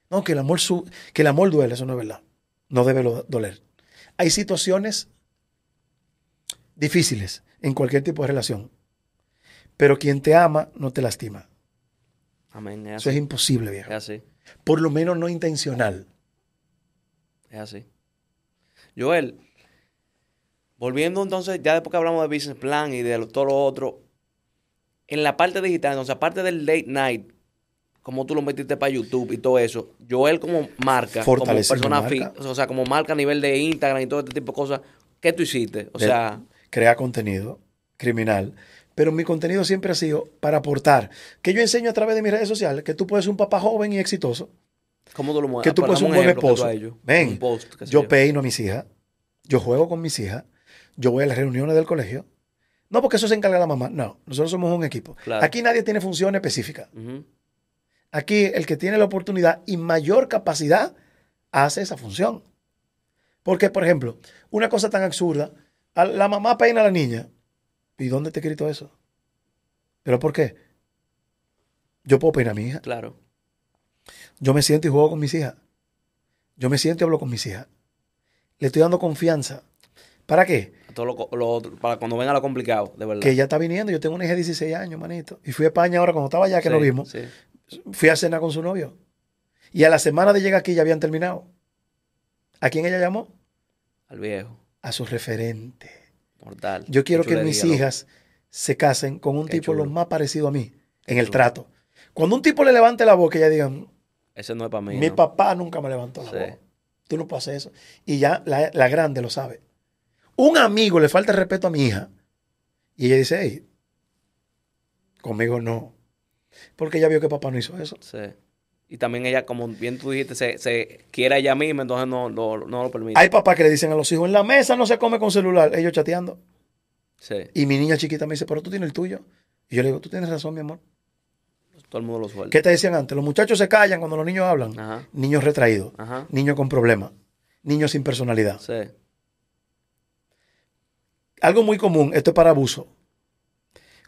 No, que el amor, su- que el amor duele, eso no es verdad. No debe doler. Hay situaciones difíciles en cualquier tipo de relación, pero quien te ama no te lastima. Amén. Es Eso es imposible, Es viejo. así. Por lo menos no intencional. Es así. Joel, volviendo entonces, ya después que hablamos de business plan y de todo lo otro, en la parte digital, entonces, aparte del late night, como tú lo metiste para YouTube y todo eso, Joel como marca, como Fortalecer persona marca. o sea, como marca a nivel de Instagram y todo este tipo de cosas, ¿qué tú hiciste? O de sea, crear contenido criminal. Pero mi contenido siempre ha sido para aportar. Que yo enseño a través de mis redes sociales que tú puedes ser un papá joven y exitoso. ¿cómo tú lo mueves? Que tú Pues, puedes ser un buen esposo. Ven, Un post, yo peino a mis hijas. Yo juego con mis hijas. Yo voy a las reuniones del colegio. No porque eso se encarga la mamá. No, nosotros somos un equipo. Claro. Aquí nadie tiene función específica. Ujú. Aquí el que tiene la oportunidad y mayor capacidad hace esa función. Porque, por ejemplo, una cosa tan absurda, la mamá peina a la niña. ¿Y dónde te escrito eso? ¿Pero por qué? Yo puedo peinar a mi hija. Claro. Yo me siento y juego con mis hijas. Yo me siento y hablo con mis hijas. Le estoy dando confianza. ¿Para qué? Todo lo, lo para cuando venga lo complicado, de verdad. Que ella está viniendo. Yo tengo una hija de 16 años, manito. Y fui a España ahora cuando estaba allá que Sí, nos vimos. sí. Fui a cenar con su novio. Y a la semana de llegar aquí ya habían terminado. ¿A quién ella llamó? Al viejo. A su referente. Mortal. Yo quiero que mis hijas se casen con un Qué tipo lo más parecido a mí en el chulo. trato. Cuando un tipo le levante la boca, ella diga. Ese no es para mí. mi ¿no? papá nunca me levantó la Sí. voz. Tú no puedes hacer eso. Y ya la, la grande lo sabe. Un amigo le falta el respeto a mi hija. Y ella dice, hey, conmigo no. Porque ella vio que papá no hizo eso. Sí. Y también ella, como bien tú dijiste, se, se quiere ella misma, entonces no, no, no lo permite. Hay papás que le dicen a los hijos, en la mesa no se come con celular. Ellos chateando. Sí. Y mi niña chiquita me dice, pero tú tienes el tuyo. Y yo le digo, tú tienes razón, mi amor. Todo el mundo lo suelta. ¿Qué te decían antes? Los muchachos se callan cuando los niños hablan. Ajá. Niños retraídos. Ajá. Niños con problemas. Niños sin personalidad. Sí. Algo muy común, esto es para abuso.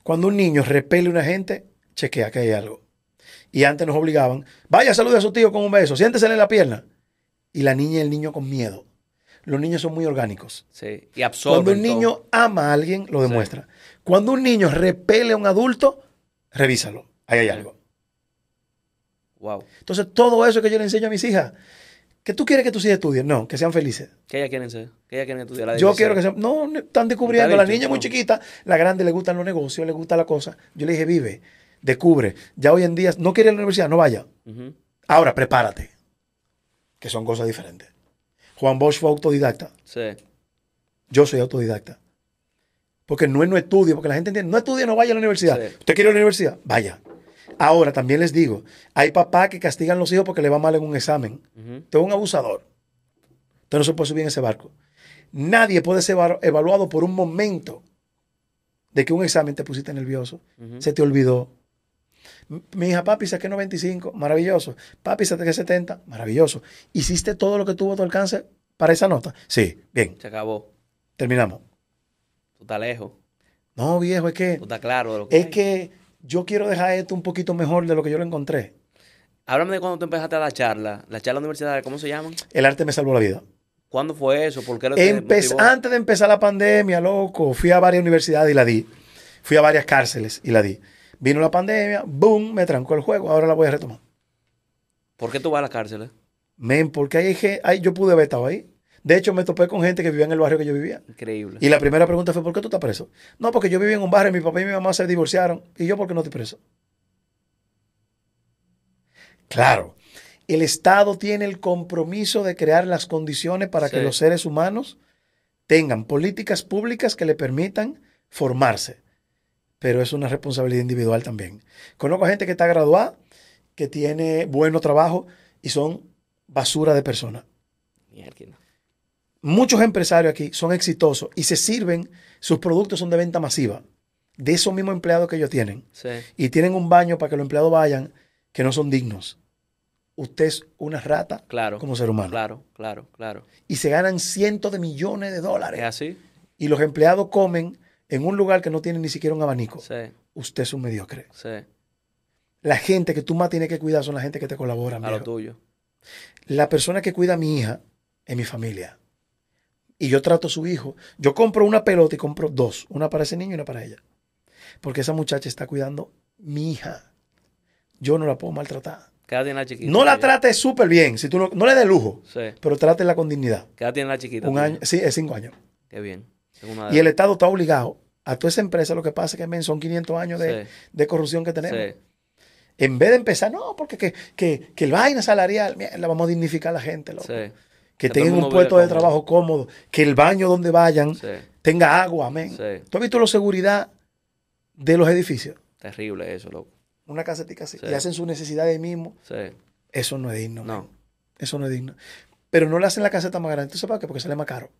Cuando un niño repele a una gente, chequea que hay algo. Y antes nos obligaban, vaya, salude a su tío con un beso, siéntese en la pierna. Y la niña y el niño con miedo. Los niños son muy orgánicos. Sí. Y absorben Cuando un todo. niño ama a alguien, lo demuestra. Cuando un niño repele a un adulto, revísalo. Ahí hay algo. Wow. Entonces, todo eso que yo le enseño a mis hijas, que tú quieres que tus hijas estudien, no, que sean felices. ¿Qué ellas quieren ser? ¿Qué ellas quieren estudiar? La Yo 16. quiero que sean, no, están descubriendo. ¿Te ha La niña es muy chiquita, la grande le gustan los negocios, le gusta la cosa. Yo le dije, vive, descubre. Ya hoy en día, no quiere ir a la universidad, no vaya. Ahora, prepárate. Que son cosas diferentes. Juan Bosch fue autodidacta. Sí. Yo soy autodidacta. Porque no es no estudio, porque la gente entiende, no estudie, no vaya a la universidad. Sí. ¿Usted quiere ir a la universidad? Vaya. Ahora, también les digo, hay papás que castigan a los hijos porque le va mal en un examen. Usted es un abusador. Usted no se puede subir en ese barco. Nadie puede ser evalu- evaluado por un momento de que un examen te pusiste nervioso, se te olvidó. Mi hija, papi, saqué 95, maravilloso. Papi, saqué 70, maravilloso. ¿Hiciste todo lo que tuvo a tu alcance para esa nota? Sí, bien, Se acabó. terminamos. Tú estás lejos. No, viejo, es que, Tú estás claro de lo que es hay. que yo quiero dejar esto un poquito mejor de lo que yo lo encontré. Háblame de cuando tú empezaste a dar charla. La charla universitaria, ¿cómo se llaman? El arte me salvó la vida. ¿Cuándo fue eso? ¿Por qué lo te Empe- motivó? antes de empezar la pandemia, loco, fui a varias universidades y la di. Fui a varias cárceles y la di. Vino la pandemia, boom, me trancó el juego, ahora la voy a retomar. ¿Por qué tú vas a la cárcel? eh? Men, porque hay, hay- yo pude haber estado ahí. De hecho, me topé con gente que vivía en el barrio que yo vivía. Increíble. Y la primera pregunta fue, ¿por qué tú estás preso? No, porque yo vivía en un barrio, mi papá y mi mamá se divorciaron. ¿Y yo por qué no estoy preso? Claro, el Estado tiene el compromiso de crear las condiciones para que los seres humanos tengan políticas públicas que le permitan formarse. Pero es una responsabilidad individual también. Conozco gente que está graduada, que tiene bueno trabajo y son basura de personas. Muchos empresarios aquí son exitosos y se sirven, sus productos son de venta masiva, de esos mismos empleados que ellos tienen. Sí. Y tienen un baño para que los empleados vayan que no son dignos. Usted es una rata Claro. como ser humano. Claro, claro, claro. Y se ganan cientos de millones de ¿Es dólares. así? Y los empleados comen en un lugar que no tiene ni siquiera un abanico. Sí, Usted es un mediocre. sí. La gente que tú más tienes que cuidar son la gente que te colabora. A lo viejo. tuyo. La persona que cuida a mi hija es mi familia. Y yo trato a su hijo. Yo compro una pelota y compro dos. Una para ese niño y una para ella. Porque esa muchacha está cuidando mi hija. Yo no la puedo maltratar. ¿Qué edad tiene la chiquita? No la ella? trate súper bien. Si tú no, no le des lujo, Sí. pero trátela con dignidad. ¿Qué edad tiene la chiquita? Un año, sí, es cinco años. Qué bien. Y el Estado está obligado a toda esa empresa. Lo que pasa es que men, son 500 años de, Sí. de corrupción que tenemos. Sí. En vez de empezar, no, porque que, que, que el vaina salarial, mierda, vamos a dignificar a la gente, loco. Sí. Que tengan un puesto de trabajo cómodo, que el baño donde vayan tenga agua, amén. ¿Tú has visto la seguridad de los edificios? Terrible eso, loco. Una casetica así. Sí. Y hacen su necesidad ahí mismo. Eso no es digno. No. man. Eso no es digno. Pero no le hacen la caseta más grande. ¿Tú sabes por qué? Porque sale más caro.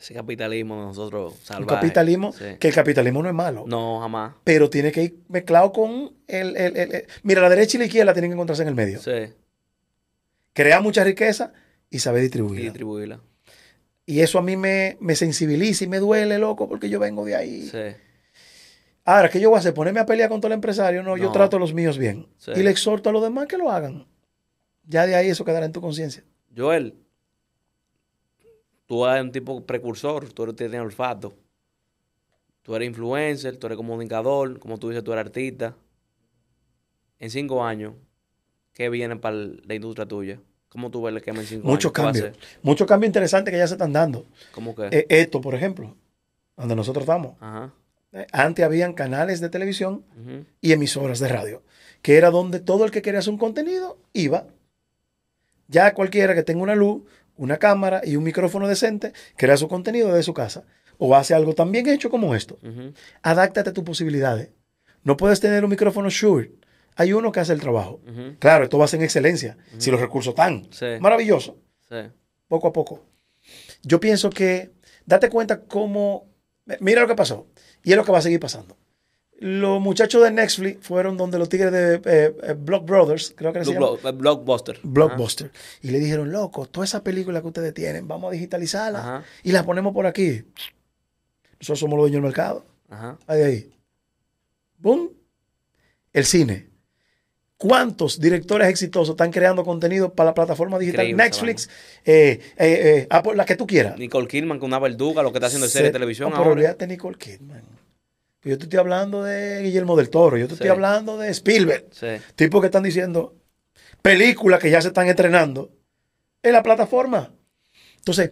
Ese capitalismo de nosotros Un salvaje. capitalismo, Sí. que el capitalismo no es malo. No, jamás. Pero tiene que ir mezclado con el, el- el- el- Mira, la derecha y la izquierda tienen que encontrarse en el medio. Sí. Crear mucha riqueza y saber Y distribuirla. distribuirla. Y eso a mí me, me sensibiliza y me duele, loco, porque yo vengo de ahí. Sí. Ahora, ¿qué yo voy a hacer? ¿Ponerme a pelear con todo el empresario? No, yo trato a los míos bien. Sí. Y le exhorto a los demás que lo hagan. Ya de ahí eso quedará en tu conciencia. Joel, tú eres un tipo precursor, tú eres, tienes olfato. Tú eres influencer, tú eres comunicador, como tú dices, tú eres artista. en cinco años, ¿qué viene para la industria tuya? ¿Cómo tú ves el esquema en cinco Muchos años? ¿Qué va a cambios. Muchos cambios interesantes que ya se están dando. ¿Cómo que? Eh, esto, por ejemplo, donde nosotros estamos. Ajá. Eh, Antes habían canales de televisión y emisoras de radio, que era donde todo el que quería hacer un contenido iba. Ya cualquiera que tenga una luz, una cámara y un micrófono decente, crea su contenido desde su casa. O hace algo tan bien hecho como esto. Ujú. Adáctate a tus posibilidades. No puedes tener un micrófono Shure. Hay uno que hace el trabajo. Claro, esto va a ser en excelencia, si los recursos están. Sí. Maravilloso, Sí. poco a poco. Yo pienso que, date cuenta cómo, mira lo que pasó, y es lo que va a seguir pasando. Los muchachos de Netflix fueron donde los tigres de eh, eh, Block Brothers, creo que se llama, Blo- Blockbuster. Blockbuster, y le dijeron, loco, todas esas películas que ustedes tienen, vamos a digitalizarlas Ajá. y las ponemos por aquí. Nosotros somos los dueños del mercado. Ajá. Ahí, ahí. ¡Bum! El cine. ¿Cuántos directores exitosos están creando contenido para la plataforma digital? Increíble esa Netflix, eh, eh, eh, Apple, la que tú quieras. Nicole Kidman con una verduga, lo que está haciendo en serie de televisión No, pero ahora. olvídate Nicole Kidman. Yo te estoy hablando de Guillermo del Toro, yo te estoy hablando de Spielberg. Sí. Tipos que están diciendo películas que ya se están estrenando en la plataforma. Entonces,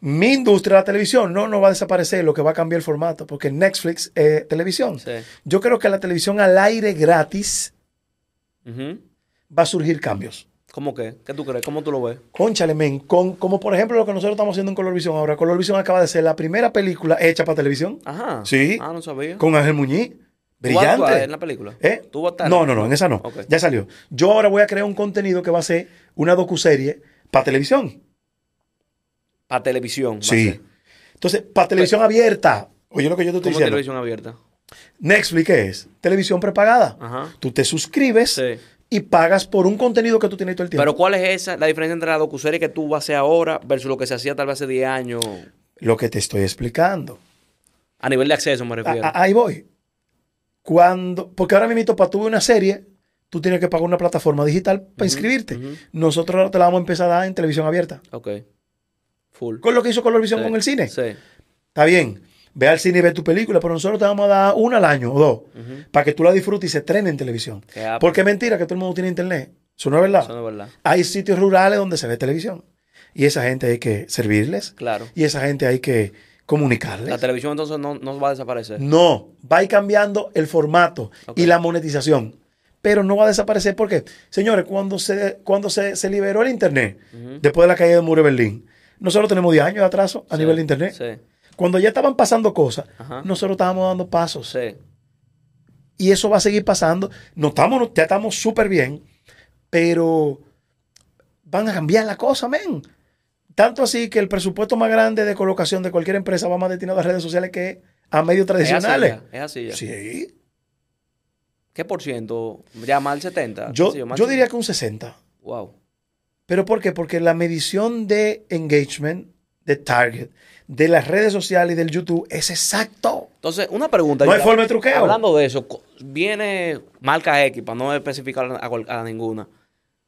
mi industria, la televisión, no, no va a desaparecer, lo que va a cambiar el formato, porque Netflix es televisión. Sí. Yo creo que la televisión al aire gratis va a surgir cambios. ¿Cómo qué? ¿Qué tú crees? ¿Cómo tú lo ves? Conchale, men, con, como por ejemplo lo que nosotros estamos haciendo en Colorvisión ahora. Colorvisión acaba de ser la primera película hecha para televisión, Ajá. Sí. Ah, no sabía. con Ángel Muñiz. ¿Tú vas a Brillante. en la película? ¿Eh? ¿Tú vas a estar? No, no, no, en esa no. Ok. Ya salió. Yo ahora voy a crear un contenido que va a ser una docuserie para televisión. Para televisión. va a Sí. ser. Entonces, para televisión abierta. Oye, lo que yo te estoy ¿Cómo diciendo. televisión abierta? Netflix, ¿qué es? Televisión prepagada. Ajá. Tú te suscribes Sí. Y pagas por un contenido que tú tienes todo el tiempo. Pero ¿cuál es esa, la diferencia entre la docuserie que tú vas a hacer ahora versus lo que se hacía tal vez hace 10 años? Lo que te estoy explicando. A nivel de acceso me refiero. a- ahí voy. Cuando, porque ahora mismo para tú ver una serie, tú tienes que pagar una plataforma digital para inscribirte. Nosotros te la vamos a empezar a dar en televisión abierta. Ok. Full. Con lo que hizo Colorvisión Sí. con el cine. Sí. Está bien. Ve al cine y ve tu película, pero nosotros te vamos a dar una al año o dos para que tú la disfrutes y se estrene en televisión. Que Porque es mentira que todo el mundo tiene internet. Eso no es verdad. Eso no es verdad. Hay sitios rurales donde se ve televisión. Y esa gente hay que servirles. Claro. Y esa gente hay que comunicarles. La televisión entonces no, no va a desaparecer. No, va a ir cambiando el formato y la monetización. Pero no va a desaparecer porque, señores, cuando se, cuando se, se liberó el Internet, después de la caída del muro de Berlín, nosotros tenemos 10 años de atraso a Sí, nivel de Internet. Sí. Cuando ya estaban pasando cosas, Ajá. nosotros estábamos dando pasos. Sí. Y eso va a seguir pasando. No estamos, ya estamos súper bien, pero van a cambiar la cosa, men. Tanto así que el presupuesto más grande de colocación de cualquier empresa va más destinado a redes sociales que a medios Es así tradicionales. ya, Es así ya. Sí. ¿Qué por ciento? Ya más del 70. Yo, yo diría que un 60. Wow. ¿Pero por qué? Porque la medición de engagement, de target, de las redes sociales y del YouTube es exacto. Entonces, una pregunta. No hay forma de truqueo. Hablando de eso, viene marca X, para no especificar a, a ninguna.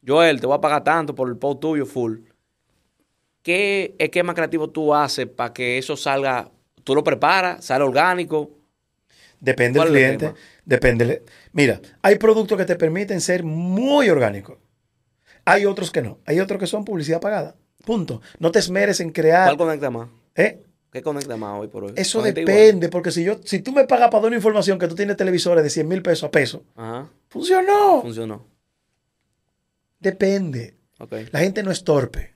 Joel, te voy a pagar tanto por el post tuyo full. ¿Qué esquema creativo tú haces para que eso salga? ¿Tú lo preparas? ¿Sale orgánico? Depende del ¿Cuál es el cliente. tema? Depende. Mira, hay productos que te permiten ser muy orgánicos. Hay otros que no. Hay otros que son publicidad pagada. Punto. No te esmeres en crear. ¿Cuál conecta más? ¿Eh? ¿Qué conecta más hoy por hoy? Eso ¿Conecta igual? depende, porque si yo, si tú me pagas para dar una información que tú tienes televisores de 100 mil pesos a peso, Ajá, funcionó. funcionó. Depende. Ok. La gente no es torpe.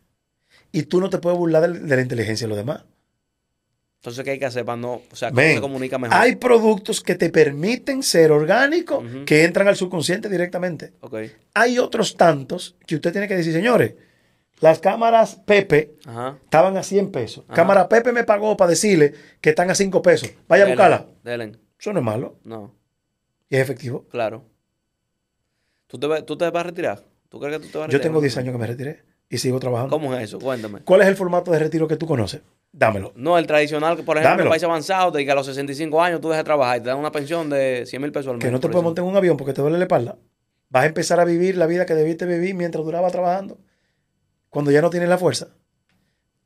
Y tú no te puedes burlar de, de la inteligencia de los demás. Entonces, ¿qué hay que hacer para no, o sea, cómo se comunica mejor? Hay productos que te permiten ser orgánicos, Ujú. que entran al subconsciente directamente. Ok, Hay otros tantos que usted tiene que decir, señores, las cámaras Pepe ajá. estaban a 100 pesos. Ajá. Cámara Pepe me pagó para decirle que están a 5 pesos. Vaya a buscarla. Delen. Eso no es malo No, y es efectivo. claro. ¿Tú te, ¿Tú te vas a retirar? ¿Tú crees que tú te vas a Yo retirar? tengo 10 años que me retiré y sigo trabajando. ¿Cómo es eso? Cuéntame. ¿Cuál es el formato de retiro que tú conoces? Dámelo. No, el tradicional, que por ejemplo, en Dámelo. los países avanzados, te diga a los 65 años tú dejas de trabajar y te dan una pensión de 100 mil pesos al mes. Que no te puedes montar en un avión porque te duele la espalda. Vas a empezar a vivir la vida que debiste vivir mientras duraba trabajando. Cuando ya no tienes la fuerza.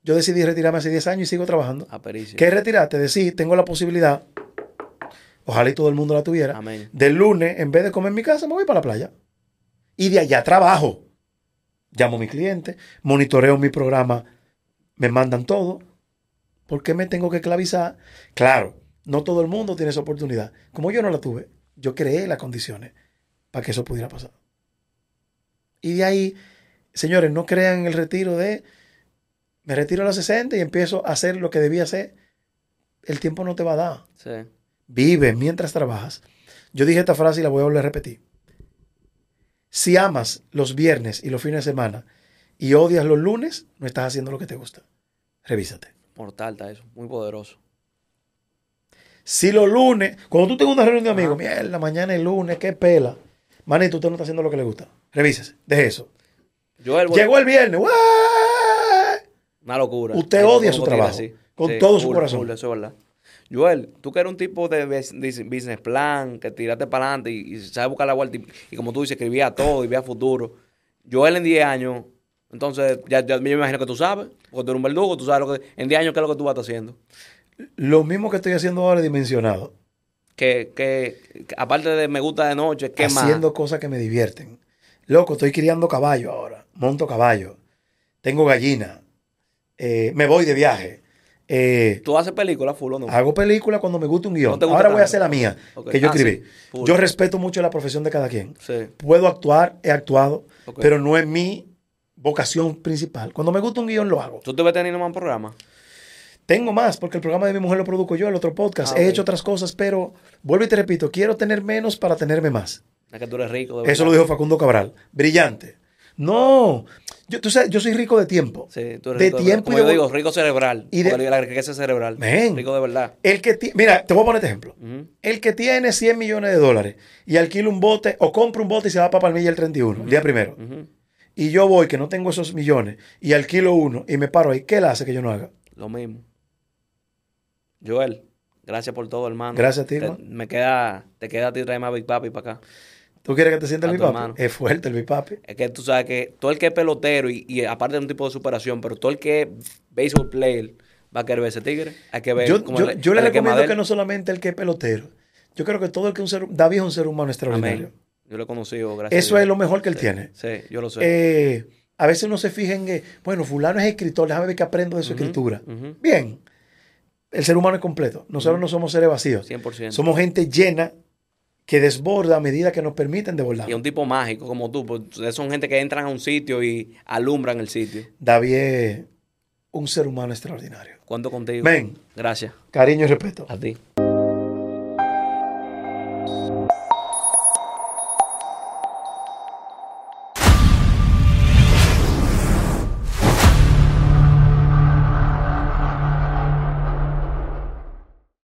Yo decidí retirarme hace 10 años y sigo trabajando. A pericia. ¿Qué es retirarte? Decir, tengo la posibilidad, ojalá y todo el mundo la tuviera, Amén. del lunes, en vez de comer en mi casa, me voy para la playa. Y de allá trabajo. Llamo a mi cliente, monitoreo mi programa, me mandan todo. ¿Por qué me tengo que esclavizar? Claro, no todo el mundo tiene esa oportunidad. Como yo no la tuve, yo creé las condiciones para que eso pudiera pasar. Y de ahí, señores, no crean en el retiro de me retiro a los 60 y empiezo a hacer lo que debía hacer. El tiempo no te va a dar. Sí. Vive mientras trabajas. Yo dije esta frase y la voy a volver a repetir. Si amas los viernes y los fines de semana y odias los lunes, no estás haciendo lo que te gusta. Revísate. Mortal está eso. Muy poderoso. Si los lunes, cuando tú tengas una reunión de amigos, mierda, mañana es lunes, qué pela. Manito, usted no está haciendo lo que le gusta. Revísese, deje eso. Joel, Llegó el viernes. Una locura. Usted odia su trabajo, con todo su corazón. full, eso es verdad. Joel, tú que eres un tipo de bus- de business plan, que tiraste para adelante y, y sabes buscar la vuelta y, y como tú dices, escribía todo y veía futuro. Joel en 10 años, entonces ya, ya me imagino que tú sabes, porque tú eres un verdugo, tú sabes lo que, en 10 años qué es lo que tú vas a estar haciendo. Lo mismo que estoy haciendo ahora dimensionado. Que, que, que aparte de me gusta de noche, ¿qué haciendo más? cosas que me divierten. Loco, estoy criando caballo ahora. Monto caballo. Tengo gallina. eh, me voy de viaje. eh, ¿Tú haces películas full o no? hago películas cuando me gusta un guion. No ahora voy a hacer la mía, que yo Ah, escribí. sí. Yo respeto mucho la profesión de cada quien. Sí. Puedo actuar, he actuado, pero no es mi vocación principal. Cuando me gusta un guion, lo hago. ¿Tú te ves teniendo más programas? Tengo más, porque el programa de mi mujer lo produzco yo, el otro podcast. Ah, He hecho otras cosas, pero vuelvo y te repito, quiero tener menos para tenerme más. Es que tú eres rico. de Eso lo dijo Facundo Cabral. Brillante. No, yo, tú sabes, yo soy rico de tiempo. Sí, tú eres de rico tiempo Como y yo de digo, rico cerebral. y de- la riqueza cerebral. Men. Rico de verdad. El que ti- mira, te voy a poner este ejemplo. El que tiene 100 millones de dólares y alquila un bote o compra un bote y se va para Palmilla el 31, el día primero. Y yo voy, que no tengo esos millones, y alquilo uno y me paro ahí, ¿qué le hace que yo no haga? Lo mismo. Joel, gracias por todo, hermano. Gracias a ti, Te- hermano. Me queda, te queda a ti traer más Big Papi para acá. ¿Tú quieres que te sienta el bipapi? Es fuerte el bipapi. Es que tú sabes que todo el que es pelotero y, y aparte de un tipo de superación, pero todo el que es baseball player va a querer ver ese tigre. Hay que ver Yo, cómo yo- le- yo recomiendo que no solamente el que es pelotero. Yo creo que todo el que es un ser... David es un ser humano extraordinario. Amén. Yo lo he conocido, gracias. Eso a Dios. es lo mejor que él Sí, tiene. Sí, yo lo sé. Eh, a veces uno se fija en que, bueno, fulano es escritor, déjame ver qué aprendo de su escritura. Bien, el ser humano es completo. Nosotros no somos seres vacíos. 100%. Somos gente llena que desborda a medida que nos permiten desbordar. Y un tipo mágico como tú, ustedes son gente que entran a un sitio y alumbran el sitio. David un ser humano extraordinario. Cuento contigo. Ven. Gracias. Cariño y respeto. A ti.